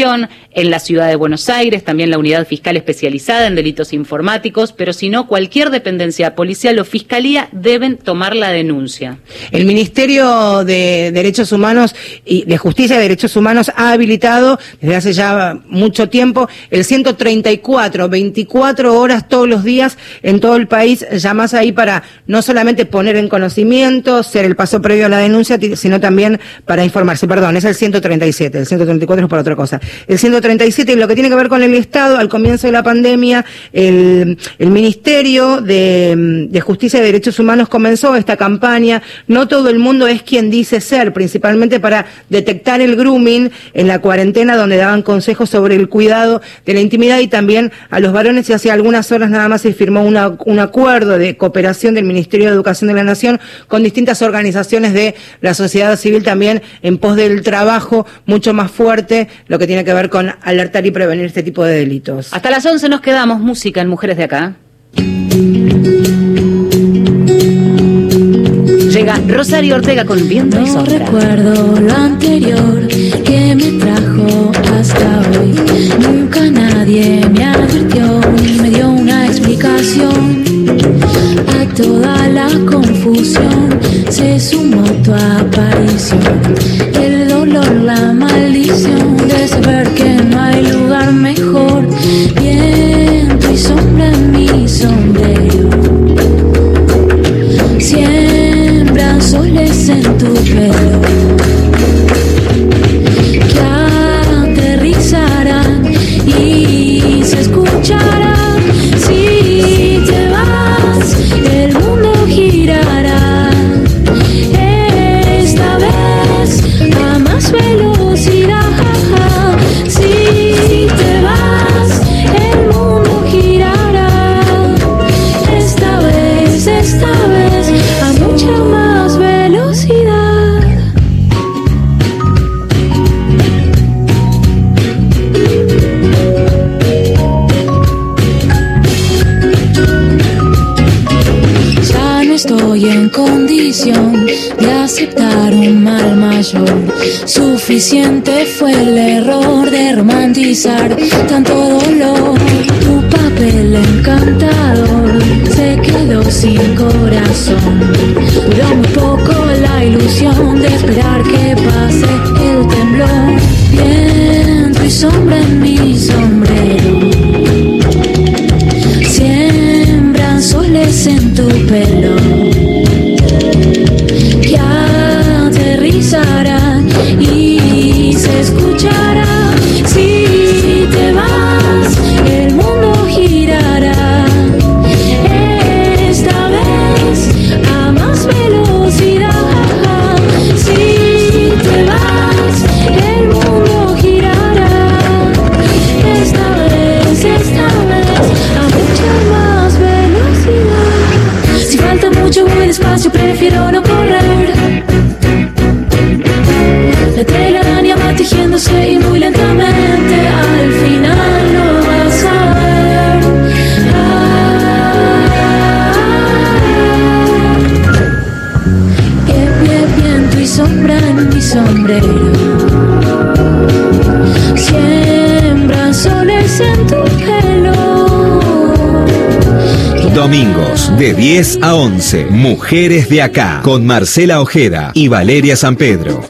en la ciudad de Buenos Aires, también la unidad fiscal especializada en delitos informáticos, pero si no, cualquier dependencia policial o fiscalía deben tomar la denuncia. El Ministerio de Derechos Humanos y de Justicia y Derechos Humanos ha habilitado desde hace ya mucho tiempo el 134, 24 horas todos los días en todo el país, llamás ahí para no solamente poner en conocimiento, ser el paso previo a la denuncia, sino también para informarse. Perdón, es el 137, el 134 es por otra cosa. El 137, y lo que tiene que ver con el Estado, al comienzo de la pandemia, el, el Ministerio de, Justicia y Derechos Humanos comenzó esta campaña. No todo el mundo es quien dice ser, principalmente para detectar el grooming en la cuarentena, donde daban consejos sobre el cuidado de la intimidad y también a los varones. Y hace algunas horas nada más se firmó una- un acuerdo de cooperación del Ministerio de Educación de la Nación con distintas organizaciones de la sociedad civil también en pos del trabajo mucho más fuerte, lo que tiene que ver con alertar y prevenir este tipo de delitos. Hasta las 11 nos quedamos música en Mujeres de Acá. Llega Rosario Ortega con viento y No sombra. recuerdo lo anterior que me trajo hasta hoy. Nunca nadie me advirtió ni me dio una explicación. A toda la confusión se sumó tu aparición. El dolor, la maldición de saber que no hay lugar mejor. Viento y sombra en mi sombrero. Siembran soles en tu pelo de aceptar un mal mayor. Suficiente fue el error de romantizar tanto dolor. Tu papel encantador se quedó sin corazón. Duró muy poco la ilusión de esperar que pase el temblor. Viento y sombra en mi sombrero. Siembran soles en tu pelo de 10 a 11. Mujeres de acá. Con Marcela Ojeda y Valeria San Pedro.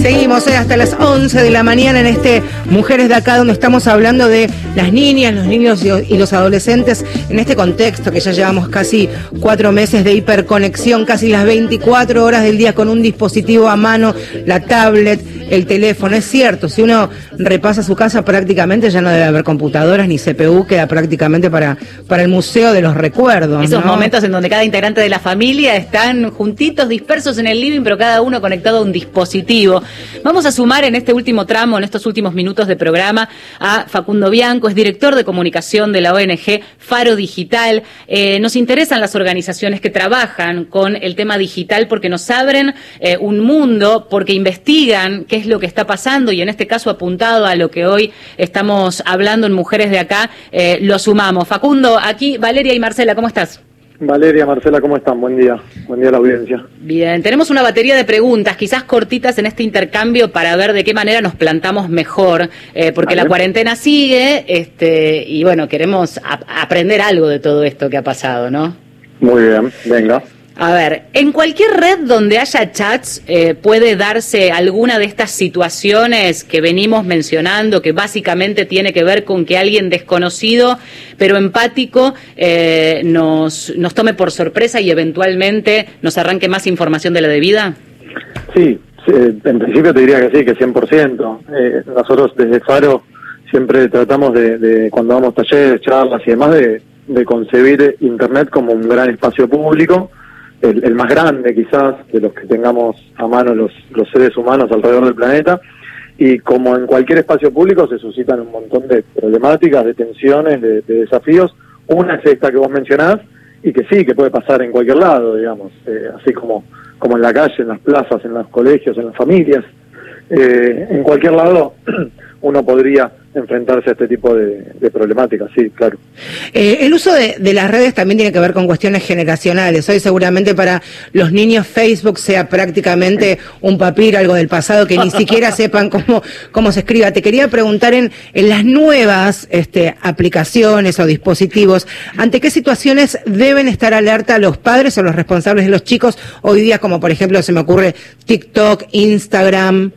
Seguimos eh, hasta las 11 de la mañana en este Mujeres de Acá, donde estamos hablando de las niñas, los niños y los adolescentes en este contexto que ya llevamos casi cuatro meses de hiperconexión, casi las 24 horas del día con un dispositivo a mano, la tablet, el teléfono. Es cierto, si uno repasa su casa prácticamente ya no debe haber computadoras ni CPU, queda prácticamente para, para el museo de los recuerdos. Esos ¿no? momentos en donde cada integrante de la familia están juntitos, dispersos en el living, pero cada uno conectado a un dispositivo. Vamos a sumar en este último tramo, en estos últimos minutos de programa, a Facundo Bianco, es director de comunicación de la ONG Faro Digital. Eh, nos interesan las organizaciones que trabajan con el tema digital porque nos abren eh, un mundo, porque investigan qué es lo que está pasando y en este caso apuntado a lo que hoy estamos hablando en Mujeres de Acá, eh, lo sumamos. Facundo, aquí Valeria y Marcela, ¿cómo estás? Valeria, Marcela, ¿cómo están? Buen día. Buen día a la audiencia. Bien, tenemos una batería de preguntas, quizás cortitas en este intercambio para ver de qué manera nos plantamos mejor, eh, porque la cuarentena sigue, este, y bueno, queremos ap- aprender algo de todo esto que ha pasado, ¿no? Muy bien, venga. A ver, en cualquier red donde haya chats eh, puede darse alguna de estas situaciones que venimos mencionando, que básicamente tiene que ver con que alguien desconocido pero empático eh, nos, nos tome por sorpresa y eventualmente nos arranque más información de la debida. Sí, en principio te diría que sí, que 100%. Eh, nosotros desde Faro siempre tratamos de, de, cuando damos talleres, charlas y demás, de, de concebir Internet como un gran espacio público, el, más grande quizás de los que tengamos a mano los, los seres humanos alrededor del planeta. Y como en cualquier espacio público se suscitan un montón de problemáticas, de tensiones, de, de desafíos. Una es esta que vos mencionás y que sí, que puede pasar en cualquier lado, digamos, eh, así como, como en la calle, en las plazas, en los colegios, en las familias. Eh, en cualquier lado uno podría enfrentarse a este tipo de, de problemáticas, sí, claro. Eh, el uso de, de las redes también tiene que ver con cuestiones generacionales. Hoy seguramente para los niños Facebook sea prácticamente un papiro, algo del pasado, que ni siquiera sepan cómo, cómo se escriba. Te quería preguntar en, en las nuevas este, aplicaciones o dispositivos, ¿ante qué situaciones deben estar alerta los padres o los responsables de los chicos hoy día, como por ejemplo se me ocurre TikTok, Instagram?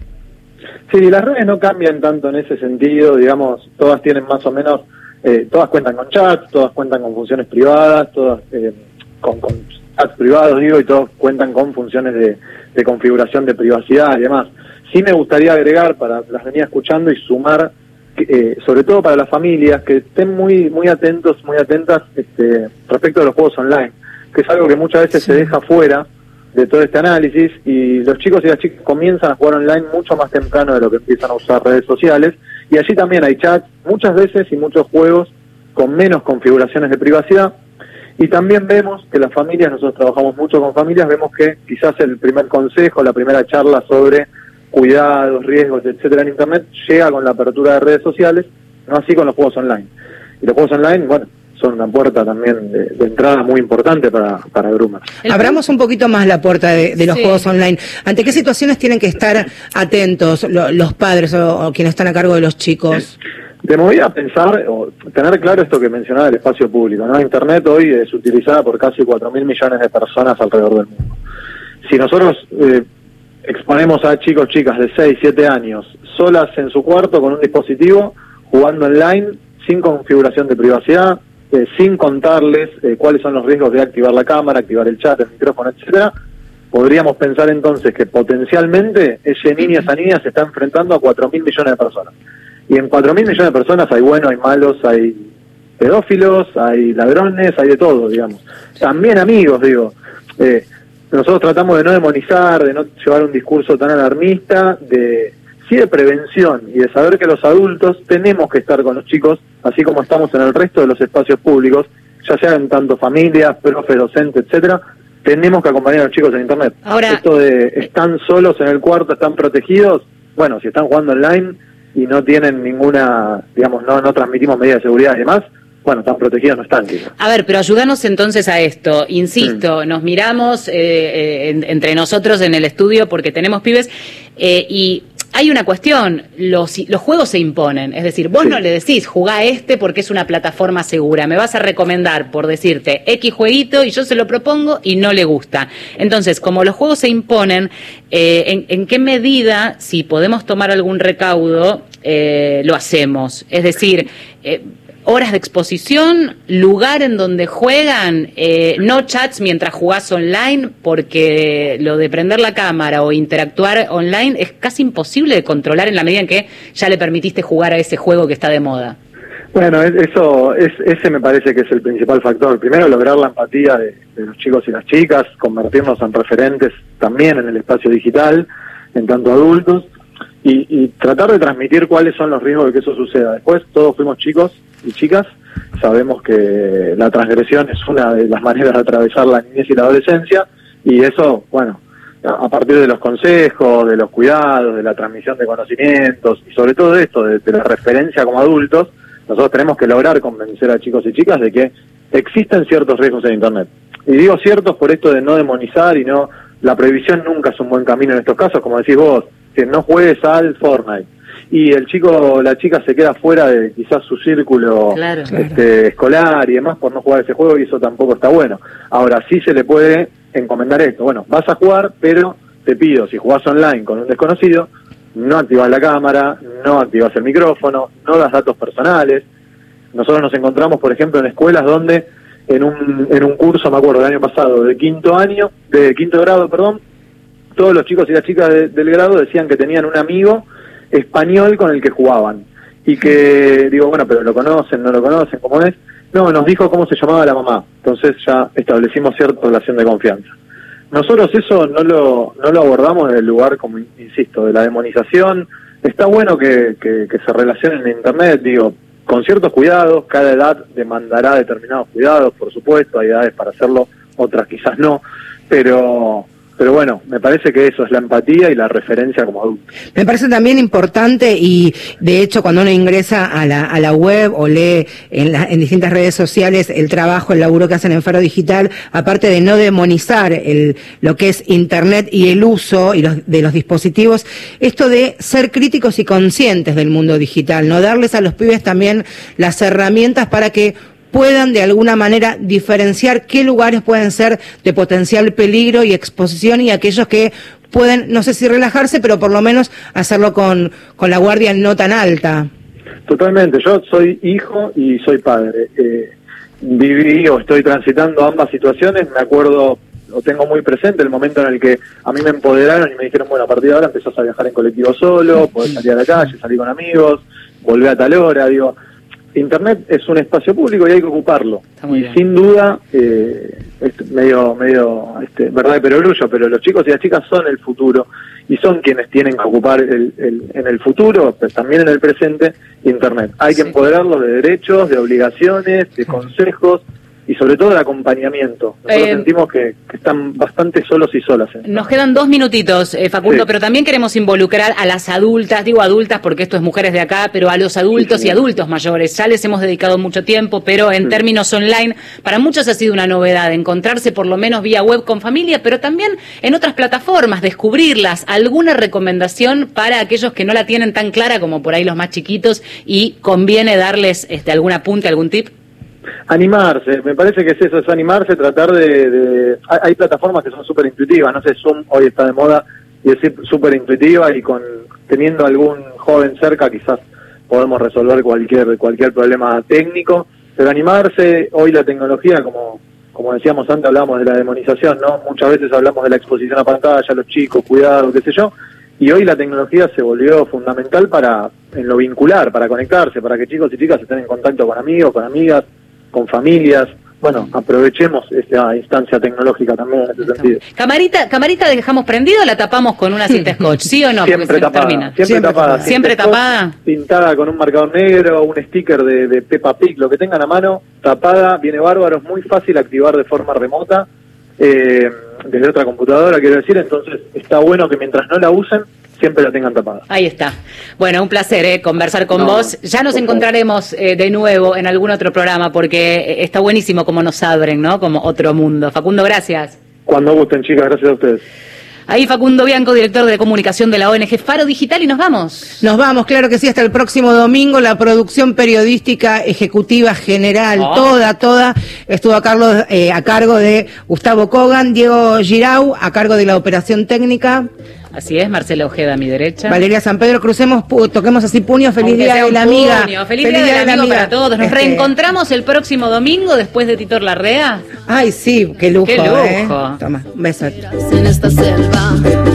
Sí, las redes no cambian tanto en ese sentido, digamos, todas tienen más o menos, eh, todas cuentan con chats, todas cuentan con funciones privadas, todas eh, con, con chats privados, digo, y todos cuentan con funciones de, de configuración de privacidad y demás. Sí me gustaría agregar, para las venía escuchando y sumar, eh, sobre todo para las familias, que estén muy, muy atentos, muy atentas este, respecto de los juegos online, que es algo que muchas veces se deja fuera de todo este análisis y los chicos y las chicas comienzan a jugar online mucho más temprano de lo que empiezan a usar redes sociales y allí también hay chats muchas veces y muchos juegos con menos configuraciones de privacidad y también vemos que las familias, nosotros trabajamos mucho con familias, vemos que quizás el primer consejo, la primera charla sobre cuidados, riesgos, etcétera en internet llega con la apertura de redes sociales, no así con los juegos online. Y los juegos online, bueno, son una puerta también de, de entrada muy importante para, para groomers. Abramos un poquito más la puerta de, de los Sí. juegos online. ¿Ante qué situaciones tienen que estar atentos lo- los padres o, o quienes están a cargo de los chicos? Te movía a pensar, o tener claro esto que mencionaba del espacio público, ¿no? Internet hoy es utilizada por casi 4 mil millones de personas alrededor del mundo. Si nosotros eh, exponemos a chicos, chicas de 6, 7 años, solas en su cuarto con un dispositivo, jugando online, sin configuración de privacidad, eh, sin contarles eh, cuáles son los riesgos de activar la cámara, activar el chat, el micrófono, etcétera, podríamos pensar entonces que potencialmente ese niño, esa niña se está enfrentando a 4 mil millones de personas. Y en 4 mil millones de personas hay buenos, hay malos, hay pedófilos, hay ladrones, hay de todo, digamos. También amigos, digo. Eh, nosotros tratamos de no demonizar, de no llevar un discurso tan alarmista, de sí de prevención y de saber que los adultos tenemos que estar con los chicos, así como estamos en el resto de los espacios públicos, ya sean tanto familias, profes, docentes, etcétera, tenemos que acompañar a los chicos en internet. Ahora- Esto de están solos en el cuarto, están protegidos, bueno, si están jugando online y no tienen ninguna, digamos, no, no transmitimos medidas de seguridad y demás, bueno, tan protegidos no están. quizás. A ver, pero ayúdanos entonces a esto. Insisto, nos miramos eh, eh, en- entre nosotros en el estudio porque tenemos pibes eh, y hay una cuestión, los, los juegos se imponen, es decir, vos no le decís, jugá a este porque es una plataforma segura, me vas a recomendar por decirte X jueguito y yo se lo propongo y no le gusta. Entonces, como los juegos se imponen, eh, ¿en, en qué medida, si podemos tomar algún recaudo, eh, lo hacemos? Es decir, eh, horas de exposición, lugar en donde juegan, eh, no chats mientras jugás online, porque lo de prender la cámara o interactuar online es casi imposible de controlar en la medida en que ya le permitiste jugar a ese juego que está de moda. Bueno, es- eso, es, ese me parece que es el principal factor. Primero, lograr la empatía de, de los chicos y las chicas, convertirnos en referentes también en el espacio digital, en tanto adultos, y, y tratar de transmitir cuáles son los riesgos de que eso suceda. Después, todos fuimos chicos y chicas, sabemos que la transgresión es una de las maneras de atravesar la niñez y la adolescencia, y eso, bueno, a partir de los consejos, de los cuidados, de la transmisión de conocimientos y sobre todo de esto, de, de la referencia como adultos, nosotros tenemos que lograr convencer a chicos y chicas de que existen ciertos riesgos en Internet. Y digo ciertos por esto de no demonizar y no... La prohibición nunca es un buen camino en estos casos, como decís vos, que no juegues al Fortnite. Y el chico la chica se queda fuera de quizás su círculo Claro. este, escolar y demás por no jugar ese juego y eso tampoco está bueno. Ahora sí se le puede encomendar esto. Bueno, vas a jugar, pero te pido, si jugás online con un desconocido, no activas la cámara, no activas el micrófono, no das datos personales. Nosotros nos encontramos, por ejemplo, en escuelas donde en un, en un curso, me acuerdo, del año pasado, de quinto año, de quinto grado, perdón, todos los chicos y las chicas de- del grado decían que tenían un amigo español con el que jugaban. Y que, digo, bueno, pero lo conocen, no lo conocen, ¿cómo es? No, nos dijo cómo se llamaba la mamá. Entonces ya establecimos cierta relación de confianza. Nosotros eso no lo, no lo abordamos desde el lugar, como in- insisto, de la demonización. Está bueno que, que, que se relacionen en Internet, digo, con ciertos cuidados. Cada edad demandará determinados cuidados, por supuesto. Hay edades para hacerlo, otras quizás no. Pero, pero bueno, me parece que eso es la empatía y la referencia como adulto. Me parece también importante y de hecho cuando uno ingresa a la, a la web o lee en, la- en distintas redes sociales el trabajo, el laburo que hacen en Faro Digital, aparte de no demonizar el, lo que es Internet y el uso y los, de los dispositivos, esto de ser críticos y conscientes del mundo digital, no darles a los pibes también las herramientas para que puedan de alguna manera diferenciar qué lugares pueden ser de potencial peligro y exposición y aquellos que pueden, no sé si relajarse, pero por lo menos hacerlo con, con la guardia no tan alta. Totalmente, yo soy hijo y soy padre. Eh, viví o estoy transitando ambas situaciones, me acuerdo, lo tengo muy presente, el momento en el que a mí me empoderaron y me dijeron, bueno, a partir de ahora empezás a viajar en colectivo solo, podés salir a la calle, salir con amigos, volver a tal hora, digo, Internet es un espacio público y hay que ocuparlo. y sin duda, eh, es medio, medio, este, verdad pero orgullo, pero los chicos y las chicas son el futuro y son quienes tienen que ocupar el, el- en el futuro, pero también en el presente, Internet. Hay que empoderarlos de derechos, de obligaciones, de consejos y sobre todo de acompañamiento. Nosotros Eh, sentimos que, que están bastante solos y solas. ¿eh? Nos quedan dos minutitos, eh, Facundo, Sí. pero también queremos involucrar a las adultas, digo adultas porque esto es mujeres de acá, pero a los adultos Sí, sí. y adultos mayores. Ya les hemos dedicado mucho tiempo, pero en términos online, para muchos ha sido una novedad encontrarse por lo menos vía web con familia, pero también en otras plataformas, descubrirlas. ¿Alguna recomendación para aquellos que no la tienen tan clara como por ahí los más chiquitos y conviene darles este, algún apunte, algún tip? Animarse, me parece que es eso, es animarse, tratar de... de- hay, plataformas que son súper intuitivas, no sé, Zoom hoy está de moda y es súper intuitiva y con teniendo algún joven cerca quizás podemos resolver cualquier cualquier problema técnico, pero animarse, hoy la tecnología, como como decíamos antes, hablamos de la demonización, ¿no? Muchas veces hablamos de la exposición a pantalla, los chicos, cuidado, qué sé yo, y hoy la tecnología se volvió fundamental para, en lo vincular, para conectarse, para que chicos y chicas estén en contacto con amigos, con amigas, con familias. Bueno, aprovechemos esta instancia tecnológica también en ese sentido. Camarita, camarita dejamos prendida o la tapamos con una cinta scotch, ¿sí o no? Porque siempre tapada, termina. siempre, tapada. Siempre tapada. Scotch, Pintada con un marcador negro, un sticker de, de Peppa Pig, lo que tengan a mano, tapada, viene bárbaro, es muy fácil activar de forma remota, eh, desde otra computadora, quiero decir, entonces está bueno que mientras no la usen, siempre la tengan tapada. Ahí está. Bueno, un placer eh, conversar con No, vos. Ya nos encontraremos eh, de nuevo en algún otro programa porque eh, está buenísimo como nos abren, ¿no? Como otro mundo. Facundo, gracias. Cuando gusten, chicas, gracias a ustedes. Ahí Facundo Bianco, director de comunicación de la ONG Faro Digital y nos vamos. Nos vamos, claro que sí, hasta el próximo domingo. La producción periodística ejecutiva general, Oh. toda, toda, estuvo a, Carlos, eh, a cargo de Gustavo Kogan, Diego Girau, a cargo de la operación técnica, Así es, Marcela Ojeda a mi derecha. Valeria San Pedro. Crucemos, toquemos así puño. Feliz Aunque día de la amiga. puño. Feliz, día del amigo para todos. Nos Este, reencontramos el próximo domingo después de Titor Larrea. Ay, sí, qué lujo. Qué lujo. ¿eh? Toma, un beso. en esta selva.